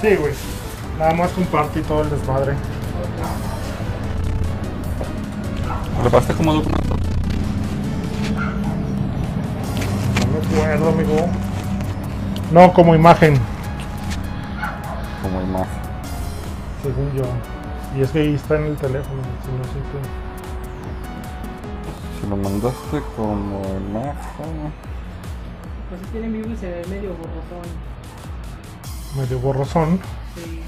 Sí, güey. Nada más compartí todo el desmadre. ¿Lo pasaste como documento? No me acuerdo, amigo. No, como imagen, Como imagen. según yo. Y es que ahí está en el teléfono, si no sé lo mandaste como imagen. Pues si tiene mi y se ve medio borrosón. Medio borrosón. Sí.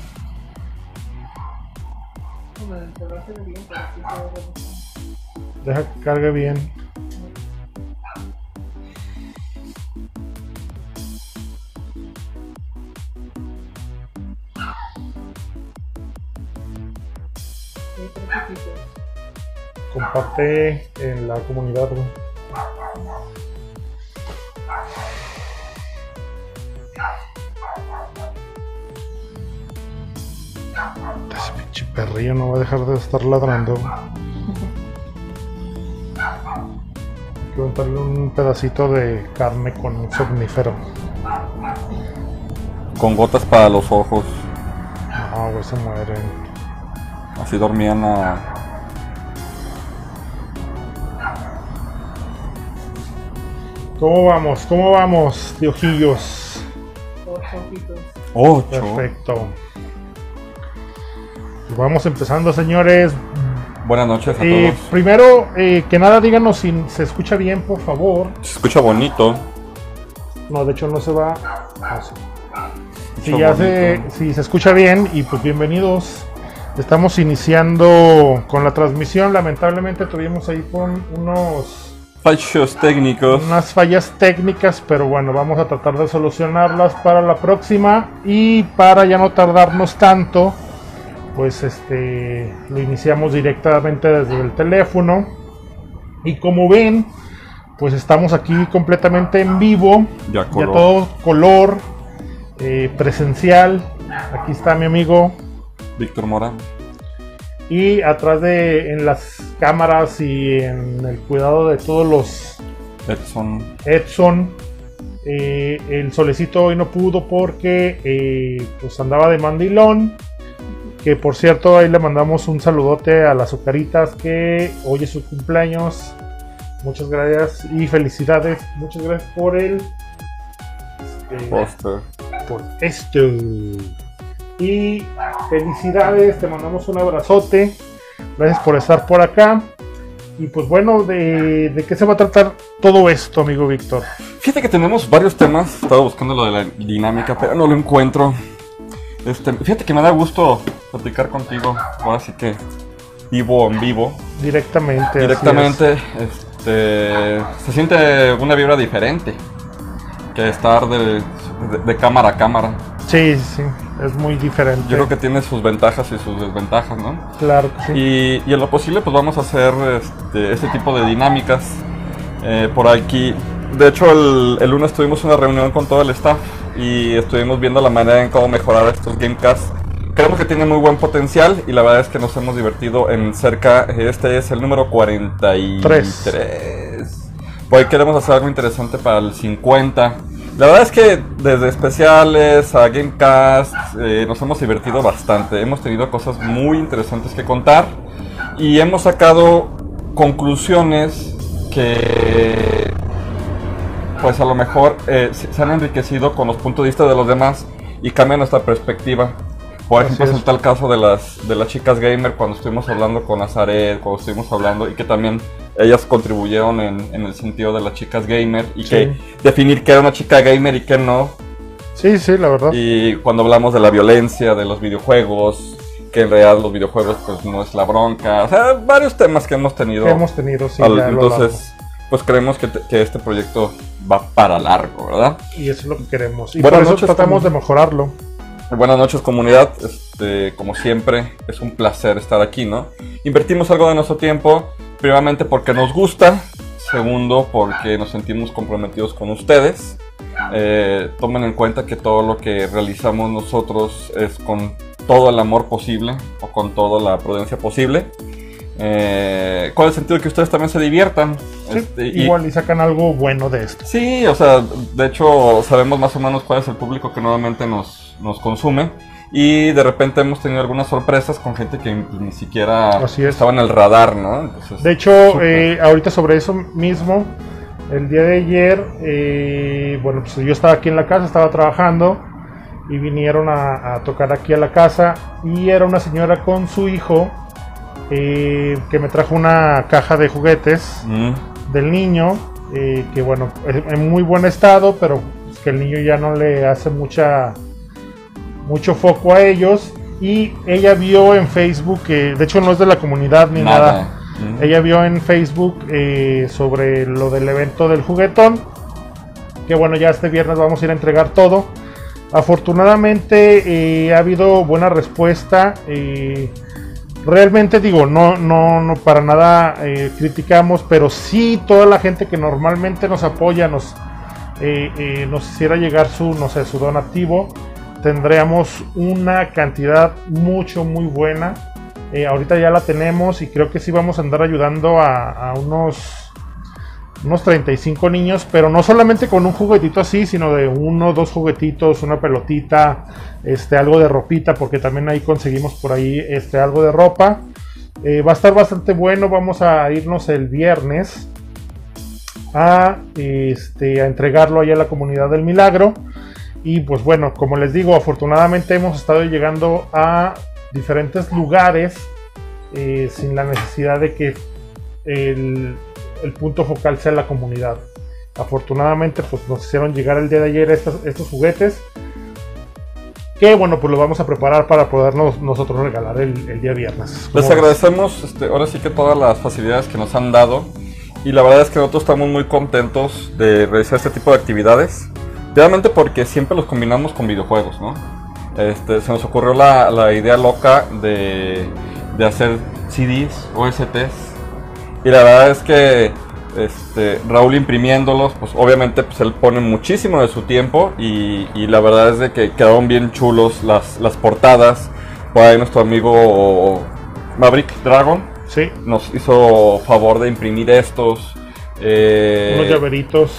Como se lo hace bien, pero sí se ve borrosón. Deja que cargue bien. En la comunidad, güey. Ese pinche perrillo no va a dejar de estar ladrando. Hay que aventarle un pedacito de carne con un somnífero. Con gotas para los ojos. No, güey, se mueren. Así dormían a. ¿Cómo vamos? ¿Cómo vamos? Ocho ojitos. Ocho. Perfecto. Pues Vamos empezando, señores. Buenas noches a Eh, todos. primero, eh, que nada, díganos si se escucha bien, por favor. Se escucha bonito. No, de hecho no se va. Ah, sí. Si, ya se, si se escucha bien, y pues bienvenidos. Estamos iniciando con la transmisión. Lamentablemente tuvimos ahí con unos Fallos técnicos. unas fallas técnicas, pero bueno, vamos a tratar de solucionarlas para la próxima y para ya no tardarnos tanto, pues este lo iniciamos directamente desde el teléfono y como ven, pues estamos aquí completamente en vivo, Ya ya color. todo color eh, presencial. Aquí está mi amigo Víctor Morán. Y atrás de en las cámaras y en el cuidado de todos los Edson. Edson. eh, el solecito hoy no pudo porque eh, pues andaba de mandilón. Que por cierto, ahí le mandamos un saludote a las azucaritas que hoy es su cumpleaños. Muchas gracias y felicidades. Muchas gracias por el. Póster. por esto. Y felicidades, te mandamos un abrazote. Gracias por estar por acá. Y pues bueno, ¿de, de qué se va a tratar todo esto, amigo Víctor? Fíjate que tenemos varios temas. Estaba buscando lo de la dinámica, pero no lo encuentro. Este, fíjate que me da gusto platicar contigo. Ahora sí que vivo en vivo. Directamente. Directamente. Este, se siente una vibra diferente que estar de, de- de cámara a cámara. Sí, sí, es muy diferente. Yo creo que tiene sus ventajas y sus desventajas, ¿no? Claro que sí. Y, y en lo posible, pues vamos a hacer este, este tipo de dinámicas eh, por aquí. De hecho, el, el lunes tuvimos una reunión con todo el staff y estuvimos viendo la manera en cómo mejorar estos Gamecasts. Creemos que tiene muy buen potencial y la verdad es que nos hemos divertido en cerca. Este es el número 43. Por ahí queremos hacer algo interesante para el 50. La verdad es que desde especiales a Gamecast eh, nos hemos divertido bastante. Hemos tenido cosas muy interesantes que contar y hemos sacado conclusiones que pues a lo mejor eh, se han enriquecido con los puntos de vista de los demás y cambian nuestra perspectiva. Por ejemplo, es. está el caso de las, de las chicas gamer cuando estuvimos hablando con Azaret, cuando estuvimos hablando y que también ellas contribuyeron en, en el sentido de las chicas gamer y Sí. que definir qué era una chica gamer y qué no. Sí, sí, la verdad. Y cuando hablamos de la violencia de los videojuegos, que en realidad los videojuegos pues no es la bronca. O sea, varios temas que hemos tenido. que hemos tenido, sí, al- entonces, pues creemos que, te- que este proyecto va para largo, ¿verdad? Y eso es lo que queremos. Y Buenas por eso tratamos de mejorarlo. Buenas noches comunidad, este, como siempre es un placer estar aquí, ¿no? Invertimos algo de nuestro tiempo, primeramente porque nos gusta, segundo porque nos sentimos comprometidos con ustedes. Eh, tomen en cuenta que todo lo que realizamos nosotros es con todo el amor posible o con toda la prudencia posible. eh, ¿cuál es el sentido de que ustedes también se diviertan? Sí, Este, y- igual y sacan algo bueno de esto. Sí, o sea, de hecho sabemos más o menos cuál es el público que nuevamente nos, nos consume. Y de repente hemos tenido algunas sorpresas con gente que pues, ni siquiera Así es. estaba en el radar, ¿no? Entonces, De hecho, eh, ahorita sobre eso mismo, el día de ayer, eh, bueno, pues yo estaba aquí en la casa, estaba trabajando y vinieron a, a tocar aquí a la casa y era una señora con su hijo eh, que me trajo una caja de juguetes Mm, del niño, eh, que bueno, en muy buen estado, pero que el niño ya no le hace mucha mucho foco a ellos y ella vio en Facebook, que de hecho no es de la comunidad ni nada, nada. Mm. ella vio en Facebook eh, sobre lo del evento del juguetón. Que bueno, ya este viernes vamos a ir a entregar todo. Afortunadamente eh, ha habido buena respuesta. eh, realmente digo, no, no, no para nada criticamos, pero sí toda la gente que normalmente nos apoya, nos, nos hiciera llegar su, no sé, su donativo, tendríamos una cantidad mucho, muy buena. Eh, ahorita ya la tenemos y creo que sí vamos a andar ayudando a, a unos, unos 35 niños, pero no solamente con un juguetito así, sino de uno, dos juguetitos, una pelotita, este, algo de ropita, porque también ahí conseguimos por ahí este, algo de ropa. Eh, va a estar bastante bueno, vamos a irnos el viernes a, este, a entregarlo allá a la comunidad del milagro. Y pues bueno, como les digo, afortunadamente hemos estado llegando a diferentes lugares eh, sin la necesidad de que el, el punto focal sea la comunidad. Afortunadamente pues nos hicieron llegar el día de ayer estos, estos juguetes. Que bueno, pues los vamos a preparar para podernos nosotros regalar el, el día viernes. Les agradecemos este, ahora sí que todas las facilidades que nos han dado. Y la verdad es que nosotros estamos muy contentos de realizar este tipo de actividades. Realmente porque siempre los combinamos con videojuegos, ¿no? Este, se nos ocurrió la, la idea loca de, de hacer CDs, OSTs. Y la verdad es que este, Raúl imprimiéndolos, pues obviamente pues, él pone muchísimo de su tiempo y, y la verdad es de que quedaron bien chulos las, las portadas. Por ahí nuestro amigo Maverick Dragon Sí, nos hizo favor de imprimir estos. eh, unos llaveritos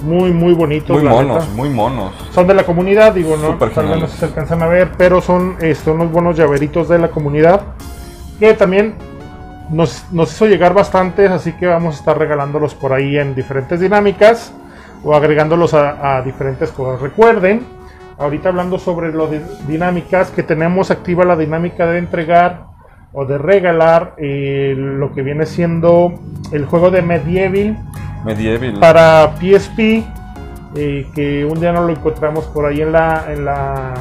muy, muy bonitos. muy monos, neta. muy monos. Son de la comunidad, digo, no, tal vez no se alcanzan a ver, pero son este, unos buenos llaveritos de la comunidad que también nos, nos hizo llegar bastantes, así que vamos a estar regalándolos por ahí en diferentes dinámicas o agregándolos a, a diferentes cosas. Recuerden, ahorita hablando sobre de dinámicas, que tenemos activa la dinámica de entregar o de regalar eh, lo que viene siendo el juego de Medieval Medieval. para PSP, eh, que un día nos lo encontramos por ahí en la, en la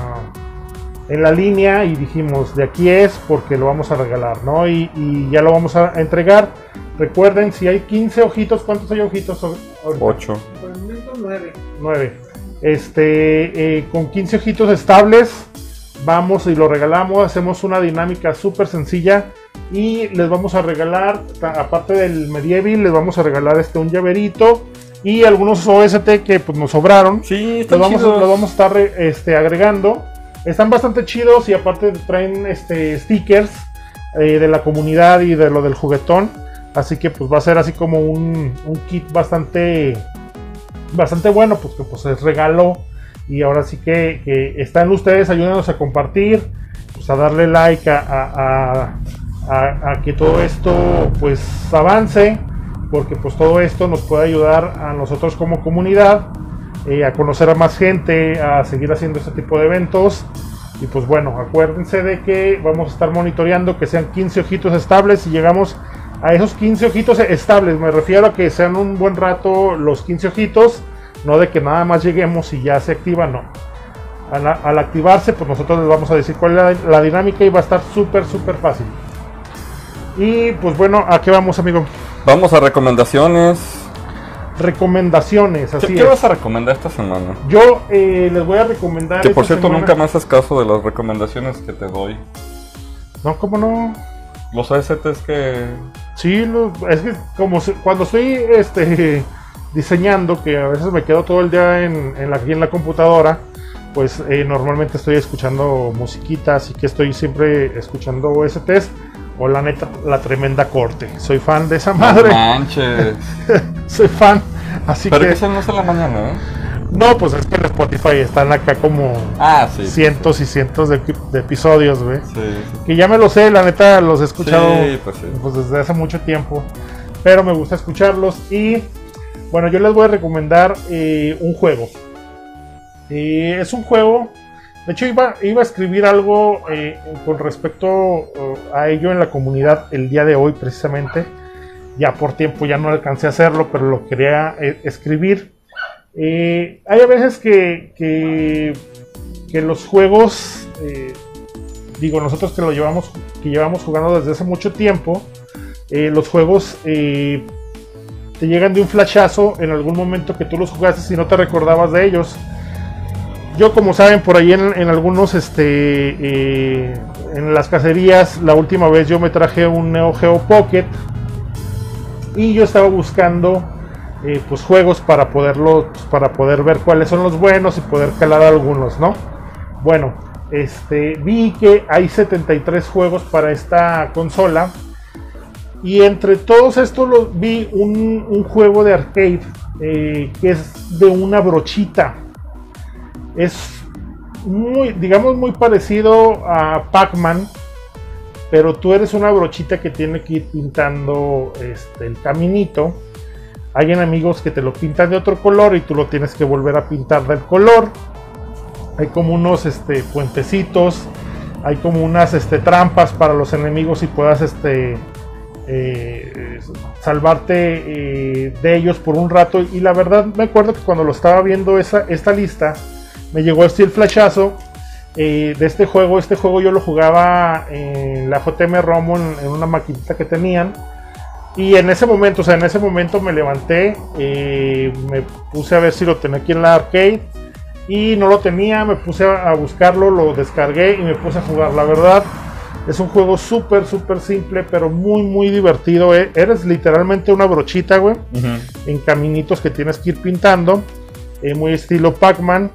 en la línea y dijimos de aquí es porque lo vamos a regalar, ¿no? Y, y ya lo vamos a entregar. Recuerden, si hay 15 ojitos, ¿cuántos hay ojitos? ahorita? 8. Por el momento 9. 9. Este, eh, con 15 ojitos estables, vamos y lo regalamos. Hacemos una dinámica súper sencilla. Y les vamos a regalar, aparte del medieval, les vamos a regalar este un llaverito. Y algunos OST que pues, nos sobraron. Sí, Los están vamos, a- chidos. los vamos a estar este, agregando. Están bastante chidos y aparte traen este, stickers eh, de la comunidad y de lo del juguetón. Así que pues va a ser así como un, un kit bastante bastante bueno, pues que pues es regalo. Y ahora sí que, están ustedes, ayúdenos a compartir, pues a darle like a que todo esto pues avance, porque pues todo esto nos puede ayudar a nosotros como comunidad, eh, a conocer a más gente, a seguir haciendo este tipo de eventos. Y pues bueno, acuérdense de que vamos a estar monitoreando que sean 15 ojitos estables y llegamos a esos 15 ojitos estables. Me refiero a que sean un buen rato los 15 ojitos, no de que nada más lleguemos y ya se activa, no. Al, al activarse, pues nosotros les vamos a decir cuál es la, la dinámica y va a estar súper, súper fácil. Y pues bueno, ¿a qué vamos, amigo? Vamos a recomendaciones. Recomendaciones, ¿Qué, así qué es. vas a recomendar esta semana? Yo eh, les voy a recomendar. Que por cierto semana- nunca me haces caso de las recomendaciones que te doy. No, ¿cómo no? Los OSTs que... Sí, lo- es que como cuando estoy este, diseñando, que a veces me quedo todo el día en, en la, aquí en la computadora, pues eh, normalmente estoy escuchando musiquitas y que estoy siempre escuchando OSTs. o la neta, la tremenda corte. Soy fan de esa No madre. manches. Soy fan. Así Pero que. eso no es en la mañana, ¿eh? No, pues es que en Spotify están acá como Ah, sí. cientos y cientos de, epi- de episodios, güey. Sí, sí. Que ya me lo sé, la neta los he escuchado Sí, pues sí. pues desde hace mucho tiempo. Pero me gusta escucharlos. Y bueno, yo les voy a recomendar eh, un juego. Es un juego. De hecho, iba, iba a escribir algo eh, con respecto eh, a ello en la comunidad el día de hoy, precisamente. Ya por tiempo ya no alcancé a hacerlo, pero lo quería escribir. Hay a veces que, que, que los juegos, digo, nosotros que lo llevamos, que llevamos jugando desde hace mucho tiempo, los juegos te llegan de un flashazo en algún momento que tú los jugaste y no te recordabas de ellos. Yo, como saben, por ahí en, algunos, este, eh, en las cacerías, la última vez yo me traje un Neo Geo Pocket y yo estaba buscando eh, pues juegos para poderlo para poder ver cuáles son los buenos y poder calar algunos no bueno este vi que hay 73 juegos para esta consola y entre todos estos los, vi un, un juego de arcade eh, que es de una brochita es muy digamos muy parecido a Pac-Man pero tú eres una brochita que tiene que ir pintando este, el caminito. Hay enemigos que te lo pintan de otro color y tú lo tienes que volver a pintar del color. Hay como unos este, puentecitos, hay como unas este, trampas para los enemigos y puedas este, eh, salvarte eh, de ellos por un rato. Y la verdad me acuerdo que cuando lo estaba viendo esa, esta lista, me llegó este el flashazo eh, de este juego. Este juego yo lo jugaba en la JM Romo en, en, una maquinita que tenían. Y en ese momento, o sea, en ese momento me levanté, me puse a ver si lo tenía aquí en la arcade. Y no lo tenía, me puse a buscarlo, lo descargué y me puse a jugar. La verdad, es un juego súper, súper simple, pero muy, muy divertido. eh. Eres literalmente una brochita, güey, en caminitos que tienes que ir pintando. eh, muy estilo Pac-Man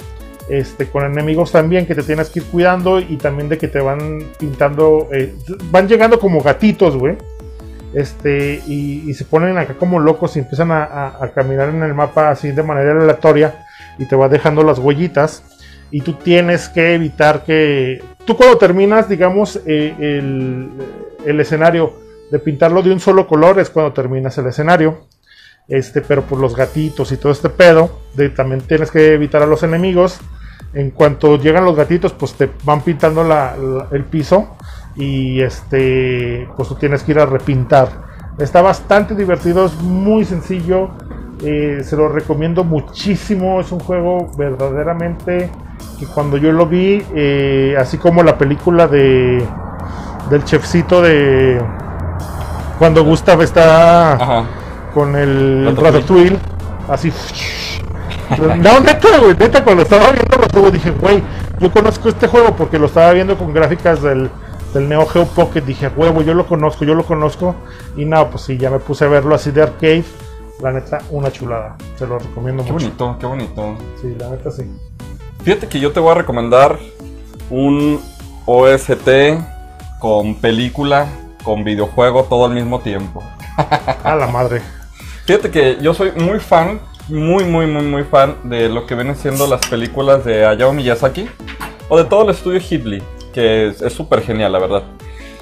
este, con enemigos también que te tienes que ir cuidando y también de que te van pintando, eh, van llegando como gatitos, güey. Este, y, y se ponen acá como locos y empiezan a, a- a caminar en el mapa así de manera aleatoria y te va dejando las huellitas. Y tú tienes que evitar que. Tú, cuando terminas, digamos, eh, el, escenario de pintarlo de un solo color, es cuando terminas el escenario este, pero por los gatitos y todo este pedo, de, también tienes que evitar a los enemigos. En cuanto llegan los gatitos, pues te van pintando el piso y este, pues tú tienes que ir a repintar. Está bastante divertido, es muy sencillo, eh, se lo recomiendo muchísimo. Es un juego verdaderamente que cuando yo lo vi, eh, así como la película de del chefcito de cuando Gustav está Ajá. con el Ratatouille. Ratatouille, así. No, neta, güey, neta, cuando estaba viendo juegos dije, güey, yo conozco este juego porque lo estaba viendo con gráficas del, del Neo Geo Pocket. Dije, huevo, yo lo conozco, yo lo conozco. Y no, pues sí, ya me puse a verlo así de arcade. La neta, una chulada. Se lo recomiendo Qué mucho. bonito, qué bonito. Sí, la neta sí. Fíjate que yo te voy a recomendar un OST con película, con videojuego todo al mismo tiempo. A la madre. Fíjate que yo soy muy fan, muy, muy, muy, muy fan de lo que vienen siendo las películas de Hayao Miyazaki o de todo el estudio Ghibli, que es súper genial, la verdad.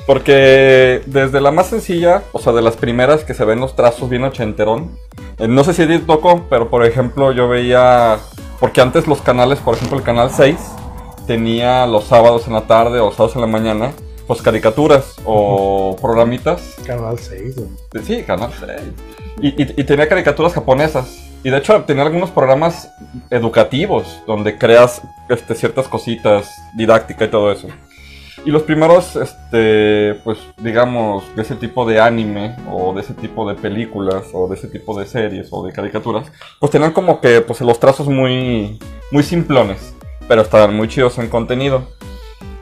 Porque desde la más sencilla, o sea, de las primeras que se ven los trazos bien ochenterón, eh, no sé si te tocó, pero por ejemplo yo veía, porque antes los canales, por ejemplo el canal 6, tenía los sábados en la tarde o sábados en la mañana, pues caricaturas o programitas Canal 6, güey. Sí, Canal 6. Y, y- y tenía caricaturas japonesas. Y de hecho tenía algunos programas educativos donde creas este, ciertas cositas, didáctica y todo eso. Y los primeros, este, pues digamos, de ese tipo de anime o de ese tipo de películas o de ese tipo de series o de caricaturas, pues tenían como que pues los trazos muy, muy simplones, pero estaban muy chidos en contenido.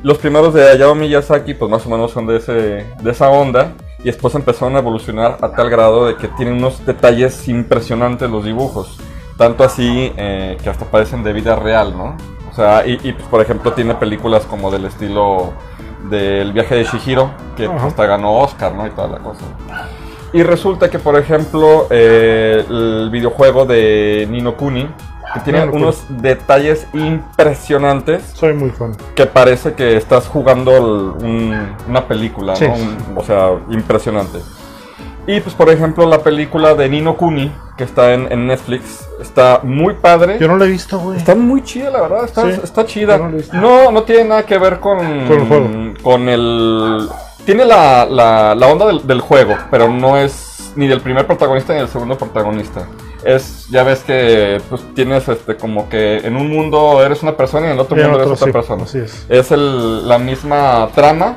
Los primeros de Hayao Miyazaki, pues más o menos son de, ese, de esa onda. Y después empezaron a evolucionar a tal grado de que tienen unos detalles impresionantes los dibujos. Tanto así eh, que hasta parecen de vida real, ¿no? O sea, y, y, pues, por ejemplo tiene películas como del estilo del viaje de Shihiro, que pues, hasta ganó Oscar, ¿no? Y toda la cosa. Y resulta que, por ejemplo, eh, el videojuego de Nino Kuni, que tiene Kuni. unos detalles impresionantes, Soy muy fan. que parece que estás jugando el- un- una película, ¿no? Sí. Un- o sea, impresionante. Y pues, por ejemplo, la película de Nino Kuni, que está en, en Netflix, está muy padre. Yo no lo he visto, güey. Está muy chida, la verdad, está, Sí. está chida. No. No, no tiene nada que ver con, Con el juego. con el- Tiene la, la- la onda del, del juego, pero no es ni del primer protagonista ni del segundo protagonista. Es, ya ves que pues, tienes este como que en un mundo eres una persona y en el otro Y mundo otro, eres otra sí, persona. Así es. Es el- la misma trama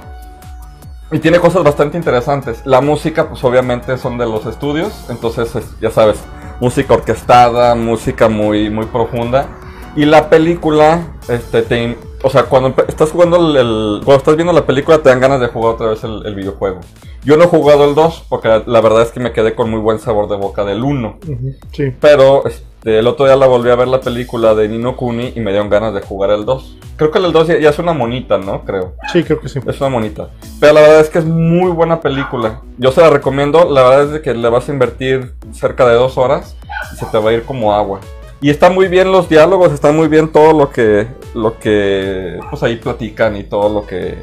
y tiene cosas bastante interesantes. La música, pues obviamente son de los estudios, entonces es- ya sabes, música orquestada, música muy, muy profunda. Y la película, este, te, o sea, cuando estás jugando el, el- cuando estás viendo la película te dan ganas de jugar otra vez el, el videojuego. Yo no he jugado el 2 porque la verdad es que me quedé con muy buen sabor de boca del 1. Ujú, Sí. Pero el otro día la volví a ver la película de Nino Kuni y me dieron ganas de jugar el 2. Creo que el 2 ya, ya es una monita, ¿no? Creo. Sí, creo que sí. Es una monita. Pero la verdad es que es muy buena película. Yo se la recomiendo. La verdad es que le vas a invertir cerca de dos horas y se te va a ir como agua. Y está muy bien los diálogos, está muy bien todo lo que, lo que, pues ahí platican y todo lo que,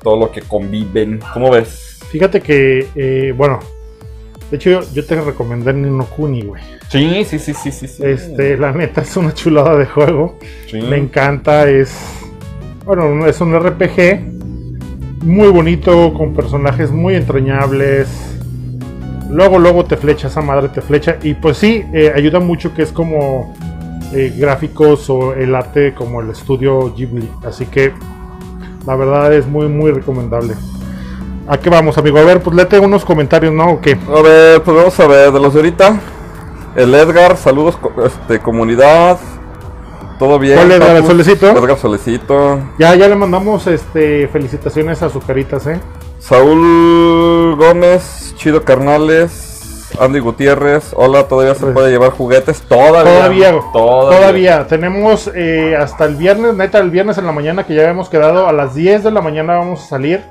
todo lo que conviven. ¿Cómo ves? Fíjate que, eh, bueno, de hecho yo, yo te recomendé Nino Kuni, güey. Sí, sí, sí, sí, sí. sí. Este, la neta es una chulada de juego. Sí. Me encanta, es. Bueno, es un RPG muy bonito, con personajes muy entrañables. Luego, luego te flecha, esa madre te flecha. Y pues sí, eh, ayuda mucho que es como eh, gráficos o el arte como el estudio Ghibli. Así que la verdad es muy, muy recomendable. ¿A qué vamos, amigo? A ver, pues léete unos comentarios, ¿no? ¿O qué? A ver, pues vamos a ver, de los de ahorita. El Edgar, saludos, este, comunidad. ¿Todo bien? ¿Cuál Edgar, Papus? Solecito? Edgar Solecito. Ya, ya le mandamos este felicitaciones a sus caritas, ¿eh? Saúl Gómez, Chido Carnales, Andy Gutiérrez, hola, ¿todavía se Pues- puede llevar juguetes? Todavía. Todavía, Todavía. todavía. Tenemos eh, hasta el viernes, neta, el viernes en la mañana que ya habíamos quedado, a las 10 de la mañana vamos a salir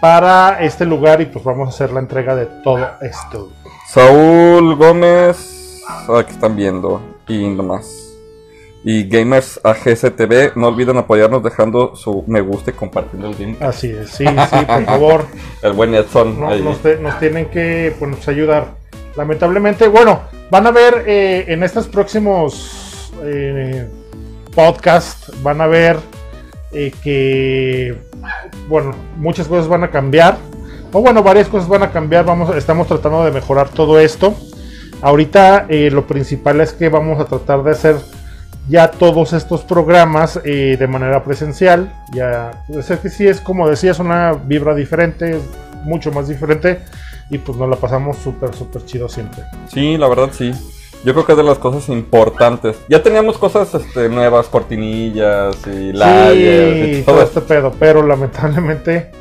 para este lugar y pues vamos a hacer la entrega de todo esto. Saúl Gómez, aquí están viendo, y nomás. Y Gamers AGSTV, no olviden apoyarnos dejando su me gusta y compartiendo el link. Así es, sí, sí, por favor. El buen Edson. No- ahí. nos, te- nos tienen que pues, ayudar. Lamentablemente, bueno, van a ver eh, en estos próximos eh, podcasts, van a ver eh, que, bueno, muchas cosas van a cambiar. O bueno, varias cosas van a cambiar. Vamos, estamos tratando de mejorar todo esto. Ahorita eh, lo principal es que vamos a tratar de hacer ya todos estos programas eh, de manera presencial. Ya, pues es que sí es como decías, una vibra diferente, mucho más diferente. Y pues nos la pasamos súper, súper chido siempre. Sí, la verdad sí. Yo creo que es de las cosas importantes. Ya teníamos cosas este, nuevas, cortinillas y layers sí, y todo todo este pedo. Pero lamentablemente,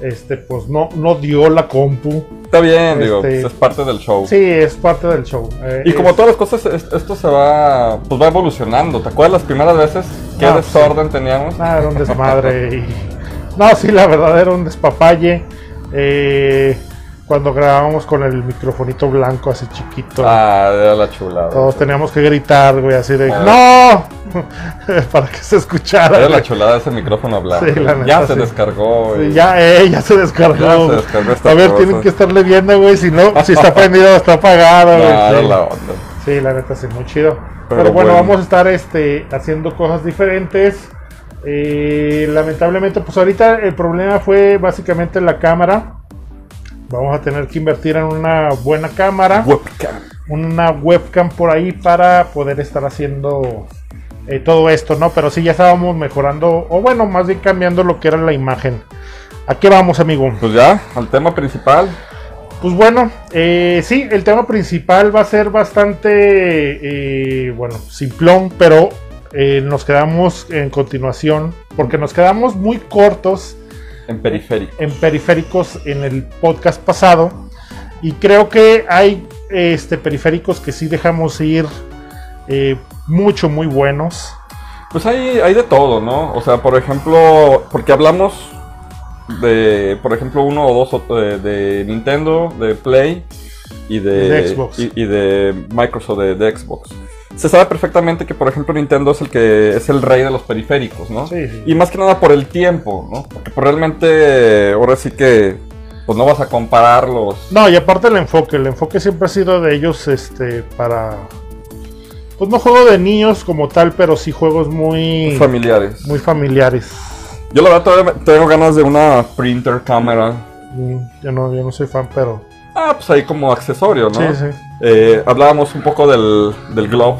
este, pues no, no dio la compu. Está bien, digo, Este- pues es parte del show. Sí, es parte del show. eh, Y como es- todas las cosas, es- esto se va, pues va evolucionando. ¿Te acuerdas las primeras veces? ¿Qué Ah, desorden teníamos? Ah, era un desmadre. y... No, sí, la verdad era un despapalle. Eh, cuando grabábamos con el microfonito blanco así chiquito. Ah, era la chulada. Todos teníamos que gritar, güey, así de Ah. ¡No! Para que se escuchara. Era la chulada ese micrófono blanco. Sí, la neta, ya se descargó. Sí, güey. ya, eh, ya se descargó. Ya se descargó esta A ver, cosa. tienen que estarle viendo, güey, si no, si está prendido está apagado, güey. sí. la onda. Sí, la neta sí, muy chido. Pero Pero, bueno, bueno. vamos a estar este, haciendo cosas diferentes. Eh, lamentablemente, pues ahorita el problema fue básicamente la cámara. Vamos a tener que invertir en una buena cámara, Webcam. una webcam por ahí para poder estar haciendo eh, todo esto, ¿no? Pero sí, ya estábamos mejorando, o bueno, más bien cambiando lo que era la imagen. ¿A qué vamos, amigo? Pues ya, al tema principal. Pues bueno, eh, sí, el tema principal va a ser bastante, eh, bueno, simplón, pero nos quedamos en continuación, porque nos quedamos muy cortos En periférico. en periféricos en el podcast pasado, y creo que hay este, periféricos que sí dejamos ir eh, mucho, muy buenos. Pues hay, hay de todo, ¿no? O sea, por ejemplo, porque hablamos de, por ejemplo, uno o dos de, de Nintendo, de Play y de, De Xbox. Y, y de Microsoft, de, de Xbox. Se sabe perfectamente que, por ejemplo, Nintendo es el que es el rey de los periféricos, ¿no? Sí, sí. Y más que nada por el tiempo, ¿no? Porque pues, realmente ahora sí que pues no vas a compararlos. No, y aparte el enfoque, el enfoque siempre ha sido de ellos este para pues no juego de niños como tal, pero sí juegos muy familiares. muy familiares. Yo la verdad todavía tengo ganas de una printer cámara. Yo no, yo no soy fan, pero Ah, pues ahí como accesorio, ¿no? sí, sí. Eh, hablábamos un poco del, del glove.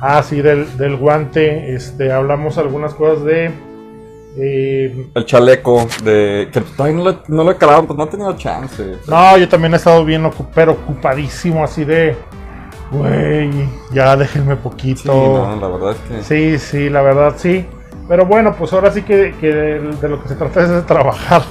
Ah, sí, del, del guante, este, hablamos algunas cosas de eh, El chaleco de. Que todavía no, le, no lo he calado, pues no he tenido chance. No, yo también he estado bien pero ocupadísimo así de güey, ya déjenme poquito. Sí, no, la verdad es que. Sí, sí, la verdad sí. Pero bueno, pues ahora sí que, que de, de lo que se trata es de trabajar.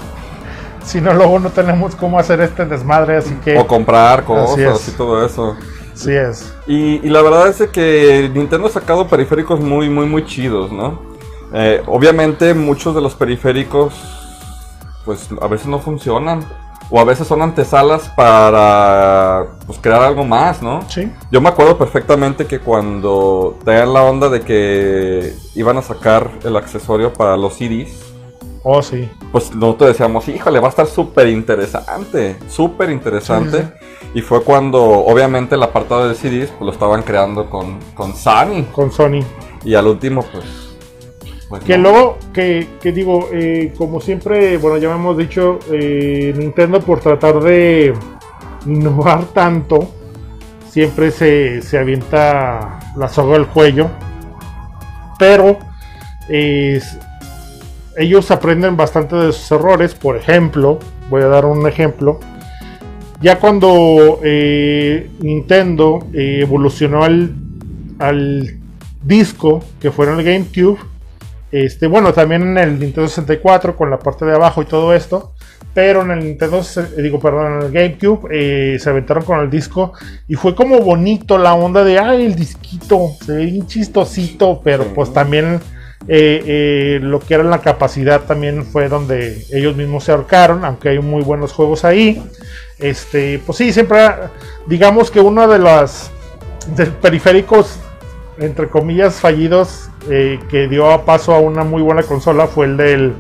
Si no, luego no tenemos cómo hacer este desmadre, así que O comprar cosas y todo eso. sí es. Y, y la verdad es que Nintendo ha sacado periféricos muy, muy, muy chidos, ¿no? Eh, obviamente muchos de los periféricos, pues a veces no funcionan. O a veces son antesalas para pues, crear algo más, ¿no? Sí. Yo me acuerdo perfectamente que cuando tenían la onda de que iban a sacar el accesorio para los CDs, Oh, sí. pues nosotros decíamos, híjole, va a estar súper interesante, súper interesante. Sí, Y fue cuando, obviamente, el apartado de CDs pues, lo estaban creando con, con Sony. Con Sony. Y al último, pues. pues Que no. luego, que, que digo, eh, como siempre, bueno, ya hemos dicho, eh, Nintendo por tratar de innovar tanto, siempre se, se avienta la soga al cuello. Pero eh, ellos aprenden bastante de sus errores. Por ejemplo, voy a dar un ejemplo. Ya cuando eh, Nintendo eh, evolucionó al, al disco que fue en el GameCube, este, bueno, también en el Nintendo 64 con la parte de abajo y todo esto. Pero en el Nintendo, eh, digo, perdón, en el GameCube eh, se aventaron con el disco y fue como bonito la onda de, ay, el disquito, se ve bien chistosito, pero pues también eh, eh, lo que era la capacidad también fue donde ellos mismos se ahorcaron, aunque hay muy buenos juegos ahí. Este, pues sí, siempre, digamos que uno de los de periféricos, entre comillas, fallidos, eh, que dio a paso a una muy buena consola fue el del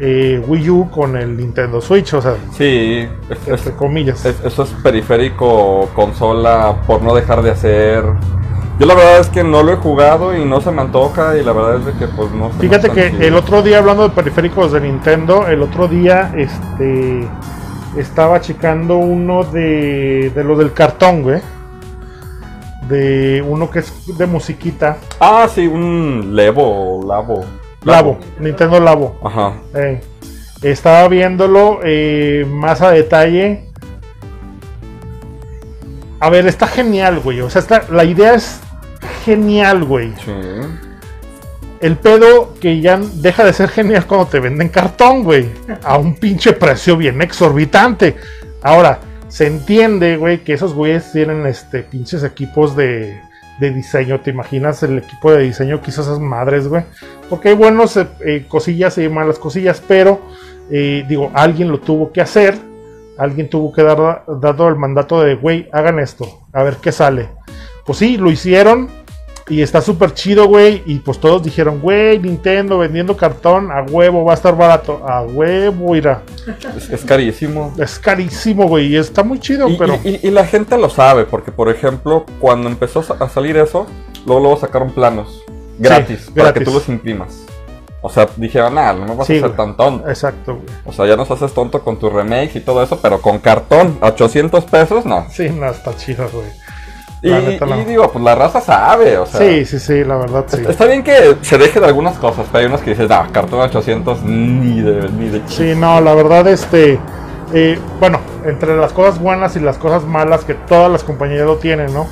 Wii U con el Nintendo Switch, o sea, Sí, es- entre comillas. es- eso es periférico, consola, por no dejar de hacer. Yo la verdad es que no lo he jugado y no se me antoja y la verdad es de que pues no se Fíjate que chido. el otro día, hablando de periféricos de Nintendo, el otro día este estaba checando uno de, de los del cartón, güey. De uno que es de musiquita. Ah, sí, un Levo Labo. Labo, Nintendo Labo. Ajá. Eh, estaba viéndolo eh, más a detalle. A ver, está genial, güey. O sea, está- la idea es genial, güey. Sí. El pedo que ya deja de ser genial cuando te venden cartón, güey. A un pinche precio bien exorbitante. Ahora, se entiende, güey, que esos güeyes tienen este pinches equipos de, de diseño. ¿Te imaginas el equipo de diseño que hizo esas madres, güey? Porque hay buenos eh, eh, cosillas y malas cosillas, pero eh, digo, alguien lo tuvo que hacer. Alguien tuvo que dar dado el mandato de, güey, hagan esto, a ver qué sale. Pues sí, lo hicieron. Y está súper chido, güey. Y pues todos dijeron, güey, Nintendo vendiendo cartón a huevo, va a estar barato. A huevo, irá. Es, es carísimo. Es carísimo, güey. Y está muy chido, Y, pero. y- y la gente lo sabe, porque por ejemplo, cuando empezó a salir eso, luego, luego sacaron planos gratis para gratis. que tú los imprimas. O sea, dijeron, ah, no me vas Sí, a ser güey. tan tonto. Exacto, güey. O sea, ya nos haces tonto con tu remake y todo eso, pero con cartón, a 800 pesos, no. Sí, no, está chido, güey. Y, y digo, pues la raza sabe, o sea. Sí, sí, sí, la verdad, sí. Está bien que se deje de algunas cosas, pero hay unas que dices, no, cartón a 800, ni de, ni de chiste. Sí, no, la verdad, este. eh, bueno, entre las cosas buenas y las cosas malas que todas las compañías lo tienen, ¿no?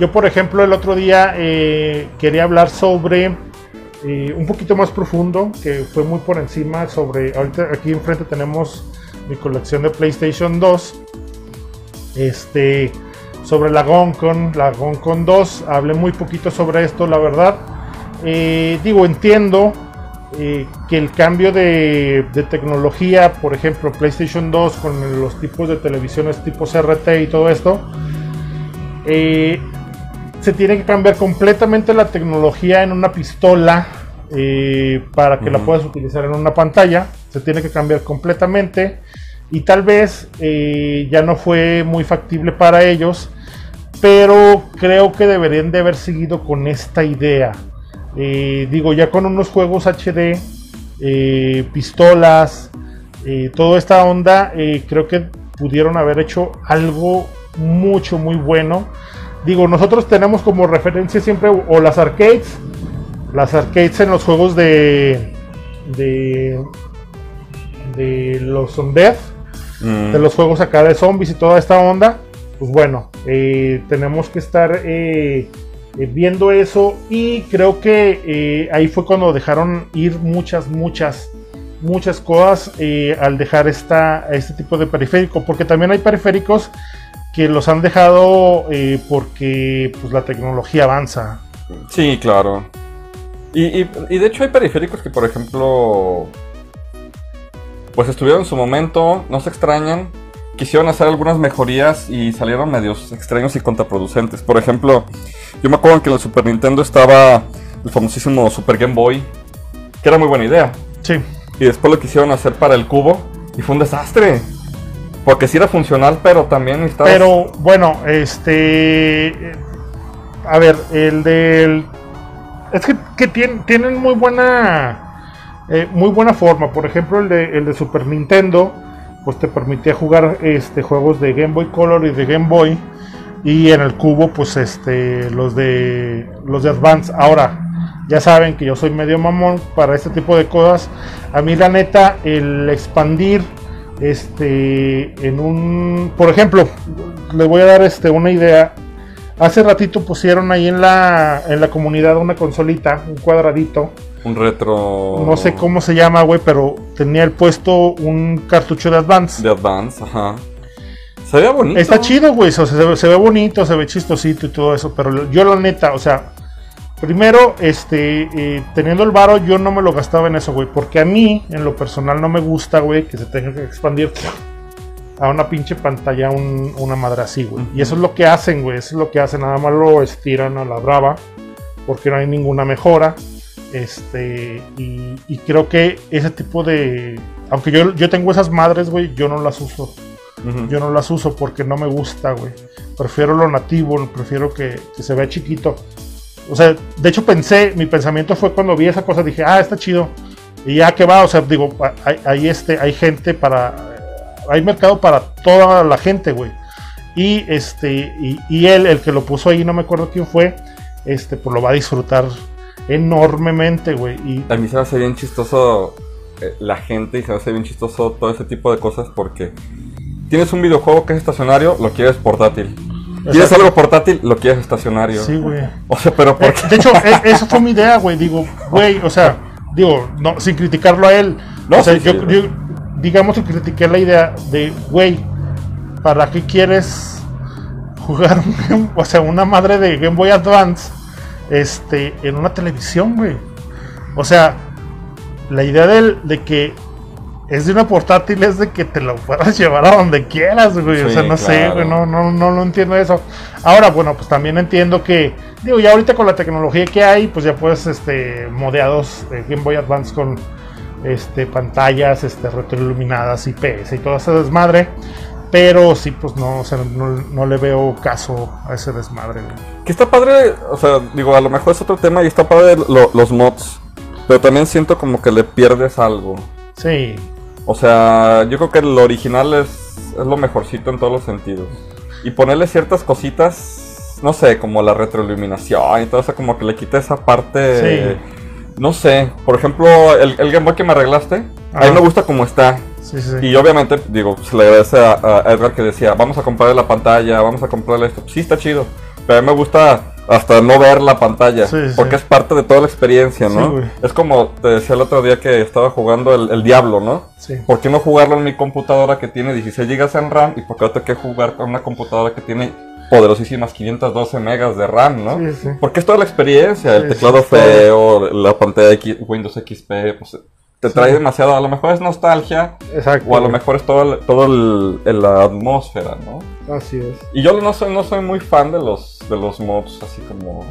Yo, por ejemplo, el otro día eh, quería hablar sobre eh, un poquito más profundo, que fue muy por encima sobre. Ahorita aquí enfrente tenemos mi colección de PlayStation 2. Este. Sobre la Goncon, la Goncon 2. Hablé muy poquito sobre esto, la verdad. Eh, digo, entiendo eh, que el cambio de, de tecnología, por ejemplo, PlayStation 2 con los tipos de televisiones tipo CRT y todo esto, eh, se tiene que cambiar completamente la tecnología en una pistola para que la puedas utilizar en una pantalla. Se tiene que cambiar completamente y tal vez eh, ya no fue muy factible para ellos, pero creo que deberían de haber seguido con esta idea. Eh, digo, ya con unos juegos HD, eh, pistolas, eh, toda esta onda, creo que pudieron haber hecho algo mucho, muy bueno. Digo, nosotros tenemos como referencia siempre o las arcades, las arcades en los juegos de de de los Undead, Mm. de los juegos acá de zombies y toda esta onda, pues bueno, eh, tenemos que estar eh, eh, viendo eso y creo que ahí fue cuando dejaron ir muchas, muchas, muchas cosas al dejar esta, este tipo de periférico, porque también hay periféricos que los han dejado porque pues, la tecnología avanza. Sí, claro. Y, y- y de hecho hay periféricos que, por ejemplo, pues estuvieron en su momento, no se extrañan, quisieron hacer algunas mejorías y salieron medios extraños y contraproducentes. Por ejemplo, yo me acuerdo que en el Super Nintendo estaba el famosísimo Super Game Boy, que era muy buena idea. Sí, Y después lo quisieron hacer para el cubo y fue un desastre. Porque sí era funcional, pero también estaba... pero bueno, este... A ver, el del... Es que, que tien- tienen muy buena... eh, muy buena forma. Por ejemplo, el de, el de Super Nintendo, pues te permitía jugar este, juegos de Game Boy Color y de Game Boy. Y en el cubo, pues este, los de los de Advance. Ahora, ya saben que yo soy medio mamón para este tipo de cosas. A mí la neta, el expandir este en un, por ejemplo, les voy a dar este una idea. Hace ratito pusieron ahí en la en la comunidad una consolita, un cuadradito. Un retro... No sé cómo se llama, güey, pero tenía el puesto un cartucho de Advance. De Advance, ajá. Se veía bonito. Está chido, güey. o sea, se, ve- se ve bonito, se ve chistosito y todo eso. Pero yo, la neta, o sea, primero, este, eh, teniendo el varo, yo no me lo gastaba en eso, güey. Porque a mí, en lo personal, no me gusta, güey, que se tenga que expandir a una pinche pantalla un- una madre así, güey. Y eso es lo que hacen, güey. Eso es lo que hacen. Nada más lo estiran a la brava. Porque no hay ninguna mejora. Este, y, y creo que ese tipo de. Aunque yo, yo tengo esas madres, güey, yo no las uso. Yo no las uso porque no me gusta, güey. Prefiero lo nativo, prefiero que, que se vea chiquito. O sea, de hecho pensé, mi pensamiento fue cuando vi esa cosa, dije, ah, está chido. Y ya que va, o sea, digo, hay, hay este, hay gente para, hay mercado para toda la gente, güey. Y este, y, y él, el que lo puso ahí, no me acuerdo quién fue, este, pues lo va a disfrutar enormemente, güey. Y A mí se me hace bien chistoso eh, la gente y se me hace bien chistoso todo ese tipo de cosas porque tienes un videojuego que es estacionario, lo quieres portátil. Tienes Exacto. algo portátil, lo quieres estacionario. sí, güey. O sea, pero ¿por Eh? De hecho, e- esa fue mi idea, güey. Digo, güey, o sea, digo, no, sin criticarlo a él. No, o sea, sí, yo, sí, yo- digamos que critiqué la idea de, güey, ¿para qué quieres jugar, un o sea, una madre de Game Boy Advance, este, en una televisión, güey? O sea, la idea del- de que es de una portátil es de que te lo puedas llevar a donde quieras, güey. o sea, no sé, güey, no, no, no, no entiendo eso. Ahora, bueno, pues también entiendo que, digo, ya ahorita con la tecnología que hay, pues ya puedes, este, modeados de Game Boy Advance con, este, pantallas, este, retroiluminadas, IPS y toda esa desmadre. Pero sí, pues no, o sea, no, no le veo caso a ese desmadre. Que está padre, o sea, digo, a lo mejor es otro tema y está padre lo- los mods. Pero también siento como que le pierdes algo. Sí, O sea, yo creo que lo original es, es lo mejorcito en todos los sentidos. Y ponerle ciertas cositas, no sé, como la retroiluminación y todo eso, como que le quita esa parte. Sí. No sé, por ejemplo, el, el Game Boy que me arreglaste, a mí me gusta como está. Sí, sí. sí. Y obviamente, digo, se le agradece a, a Edgar que decía, vamos a comprarle la pantalla, vamos a comprarle esto. Sí, está chido. Pero a mí me gusta hasta no ver la pantalla, porque es parte de toda la experiencia, ¿no? es como te decía el otro día que estaba jugando el, el Diablo, ¿no? Sí. ¿Por qué no jugarlo en mi computadora que tiene 16 GB en RAM y por qué no tengo que jugar con una computadora que tiene poderosísimas 512 megas de RAM, ¿no? Sí, sí. Porque es toda la experiencia, el teclado feo, la pantalla de X- Windows XP, pues te trae demasiado, a lo mejor es nostalgia, Exacto. o a lo mejor es todo, el- todo el- el- la atmósfera, ¿no? Así es. Y yo no soy, no soy muy fan de los, de los mods, así como...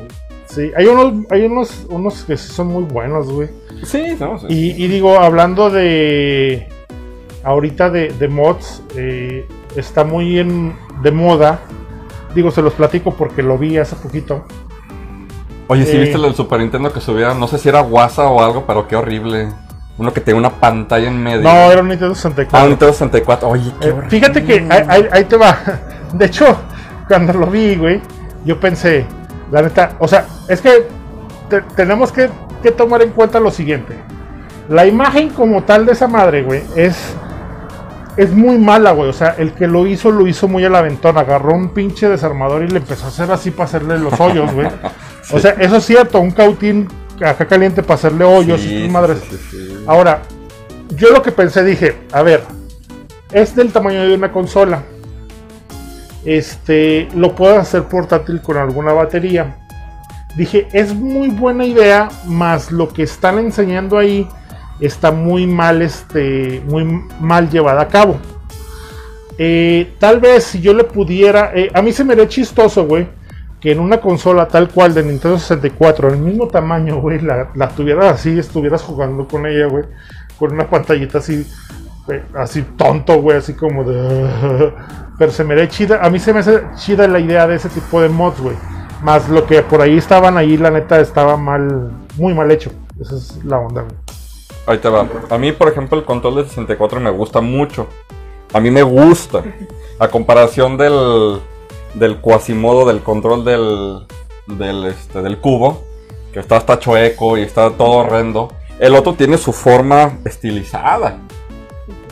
Sí, hay unos, hay unos, unos que son muy buenos, güey. Sí, no, sí. Y, y digo, hablando de. Ahorita de, de mods, eh, está muy en, de moda. Digo, se los platico porque lo vi hace poquito. Oye, si eh, viste el Super Nintendo que subía, no sé si era WhatsApp o algo, pero qué horrible. Uno que tenía una pantalla en medio. No, era un Nintendo Ah, 64. un Nintendo 64. Oye, qué Eh, fíjate que ahí, ahí- ahí te va. De hecho, cuando lo vi, güey, yo pensé, la neta, o sea, es que te- tenemos que, que tomar en cuenta lo siguiente. La imagen como tal de esa madre, güey, es, es muy mala, güey. O sea, el que lo hizo, lo hizo muy al aventón. Agarró un pinche desarmador y le empezó a hacer así para hacerle los hoyos, güey. O sea, eso es cierto, un cautín acá caliente para hacerle hoyos Sí, y sus madres. sí, sí, sí. Ahora, yo lo que pensé, dije, a ver, es del tamaño de una consola. Este, lo puedo hacer portátil con alguna batería. Dije, es muy buena idea, más lo que están enseñando ahí está muy mal, este, muy mal llevada a cabo. Eh, tal vez si yo le pudiera, eh, a mí se me haría chistoso, güey, que en una consola tal cual de Nintendo 64, el mismo tamaño, güey, la, tuvieras así, estuvieras jugando con ella, güey, con una pantallita así, güey, así tonto, güey, así como de... Pero se me haría chida, a mí se me hace chida la idea de ese tipo de mods, güey. Más lo que por ahí estaban ahí, la neta, estaba mal, muy mal hecho. Esa es la onda, güey. Ahí te va. A mí, por ejemplo, el control de 64 me gusta mucho. A mí me gusta. A comparación del, del cuasimodo del control del, del, este, cubo, que está hasta chueco y está todo horrendo. El otro tiene su forma estilizada.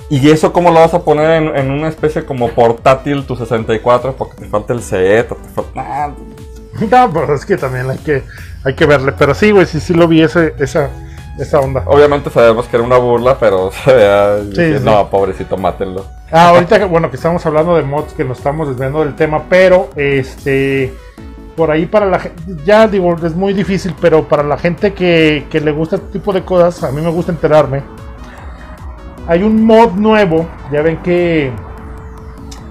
¿Y eso cómo lo vas a poner en, una especie como portátil tu 64? Porque te falta el o te falta... No, pues es que también hay que, hay que verle. Pero sí, güey, sí, sí lo vi ese, esa, esa onda. Obviamente sabemos que era una burla, pero o sea, dije, sí. no, pobrecito, mátenlo. Ah, ahorita, que- bueno, que estamos hablando de mods, que nos estamos desviando del tema, pero este, por ahí para la gente, ya digo, es muy difícil, pero para la gente que, que le gusta este tipo de cosas, a mí me gusta enterarme. Hay un mod nuevo, ya ven que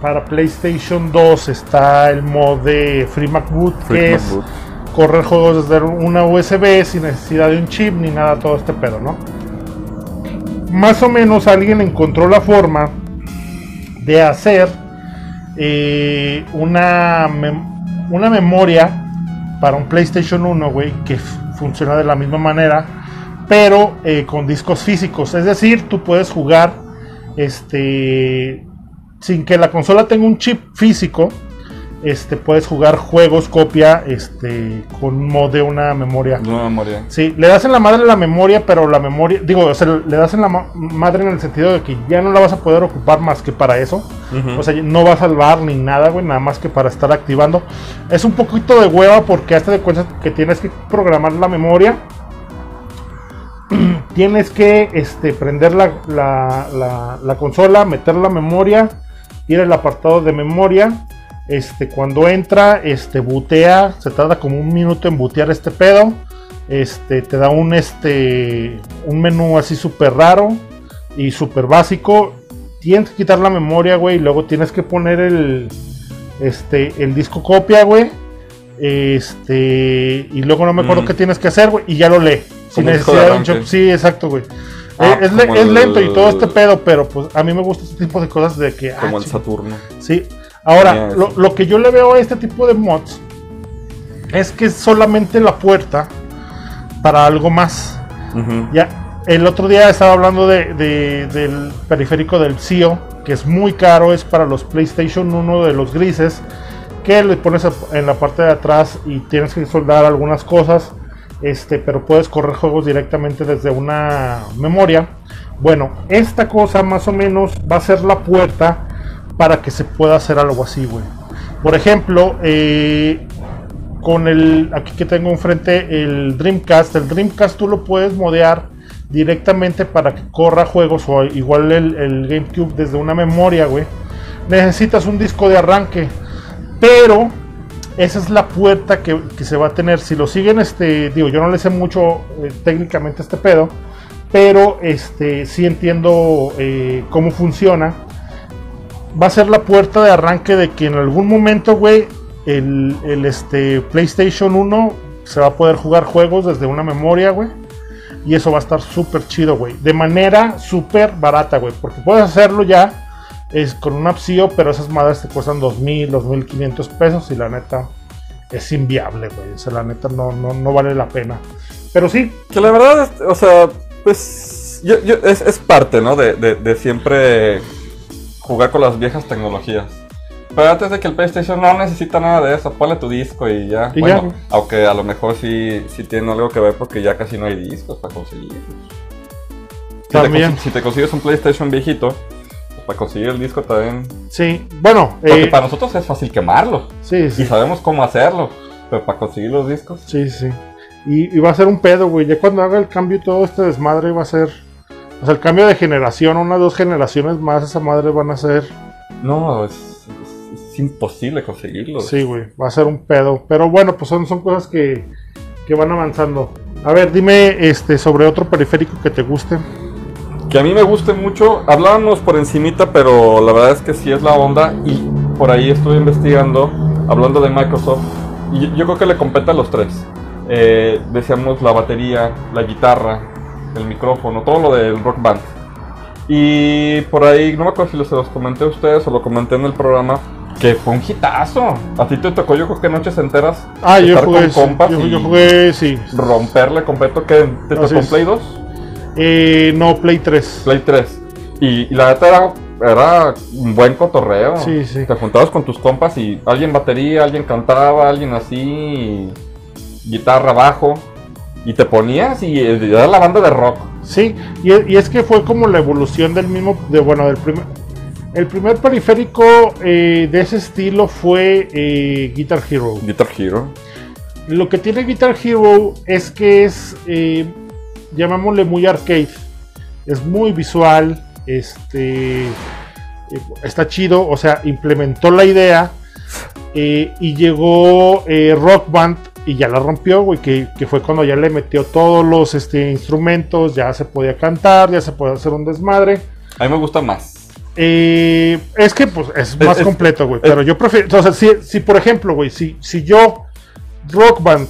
para PlayStation 2 está el mod de Free MacBoot, que es. Correr juegos desde una USB sin necesidad de un chip ni nada, todo este pedo, ¿no? Más o menos alguien encontró la forma de hacer eh, una, una memoria para un PlayStation 1, güey, que funciona de la misma manera, pero eh, con discos físicos. Es decir, tú puedes jugar este sin que la consola tenga un chip físico. Este, puedes jugar juegos copia este, con un mod de una memoria. No memoria. Sí, le das en la madre la memoria, pero la memoria, digo, o sea, le das en la ma- madre en el sentido de que ya no la vas a poder ocupar más que para eso. O sea, no va a salvar ni nada, güey, nada más que para estar activando. Es un poquito de hueva porque hasta de cuenta que tienes que programar la memoria. tienes que este, prender la, la- la- la consola, meter la memoria, ir al apartado de memoria. Este, cuando entra, este, bootea, se tarda como un minuto en bootear este pedo. Este, te da un, este, un menú así súper raro y súper básico. Tienes que quitar la memoria, güey, y luego tienes que poner el, este, el disco copia, güey. Este, y luego no me acuerdo Mm. qué tienes que hacer, güey, y ya lo lee. Sin necesidad de un. Sí, exacto, güey. Ah, Eh, es, lento y todo este pedo, pero pues a mí me gusta este tipo de cosas de que. ah, Como el Saturno. Sí. Ahora, lo, que yo le veo a este tipo de mods es que es solamente la puerta para algo más. Ya, el otro día estaba hablando de, de- del periférico del CIO, que es muy caro, es para los PlayStation 1 de los grises, que le pones en la parte de atrás y tienes que soldar algunas cosas, este, pero puedes correr juegos directamente desde una memoria. Bueno, esta cosa más o menos va a ser la puerta para que se pueda hacer algo así, güey. Por ejemplo, eh, con el aquí que tengo enfrente el Dreamcast, el Dreamcast tú lo puedes modear directamente para que corra juegos o igual el, GameCube desde una memoria, güey. Necesitas un disco de arranque, pero esa es la puerta que, que se va a tener. Si lo siguen, este, digo, yo no le sé mucho eh, técnicamente este pedo, pero este, sí entiendo eh, cómo funciona. Va a ser la puerta de arranque de que en algún momento, güey, el, el, este, PlayStation 1 se va a poder jugar juegos desde una memoria, güey. Y eso va a estar súper chido, güey. De manera súper barata, güey. Porque puedes hacerlo ya es con un APSIO, pero esas madres te cuestan 2.000, 2.500 pesos y la neta es inviable, güey. O sea, la neta no, no, no vale la pena. Pero sí. Que la verdad, o sea, pues yo, yo- es, es parte, ¿no? De, de- de siempre jugar con las viejas tecnologías. Pero antes de que el PlayStation no necesita nada de eso, ponle tu disco y ya. Y bueno, ya. aunque a lo mejor sí, sí tiene algo que ver porque ya casi no hay discos para conseguir. Si te, También. consi- si te consigues un PlayStation viejito, pues para conseguir el disco también. Sí, bueno, Porque eh, para nosotros es fácil quemarlo. sí, Y sí, sabemos cómo hacerlo. Pero para conseguir los discos. sí, sí. Y, y va a ser un pedo, güey. Ya cuando haga el cambio y todo este desmadre va a ser. O sea, el cambio de generación, unas dos generaciones más, esa madre van a ser. No, es, es- es imposible conseguirlo. Sí, güey, va a ser un pedo. Pero bueno, pues son, son cosas que, que van avanzando. A ver, dime este sobre otro periférico que te guste. Que a mí me guste mucho. Hablábamos por encimita, pero la verdad es que sí es la onda. Y por ahí estuve investigando, hablando de Microsoft. Y yo, yo creo que le compete a los tres. Eh, decíamos la batería, la guitarra, el micrófono, todo lo del rock band. Y por ahí, no me acuerdo si los- se los comenté a ustedes o lo comenté en el programa, que fue un hitazo. A ti te tocó, yo creo que noches enteras. Ah, yo jugué, con sí, yo, y yo jugué, sí. romperle completo. que ¿Te Así tocó. Play 2? Eh, no, Play 3. Play 3. Y, y la neta era, era un buen cotorreo. Sí, sí. Te juntabas con tus compas y alguien batería, alguien cantaba, alguien así, guitarra, bajo. Y te ponías y eh, era la banda de rock. Sí, y, y es que fue como la evolución del mismo, de bueno, del primer, el primer periférico eh, de ese estilo fue eh, Guitar Hero. Guitar Hero. Lo que tiene Guitar Hero es que es, eh, llamémosle muy arcade, es muy visual, este, está chido, o sea, implementó la idea y llegó Rock Band y ya la rompió, güey, que, que fue cuando ya le metió todos los este, instrumentos, ya se podía cantar, ya se podía hacer un desmadre. A mí me gusta más. Eh, es que pues es más es- completo, güey. Pero yo prefiero. O sea, si, si por ejemplo, güey, si, si yo Rock Band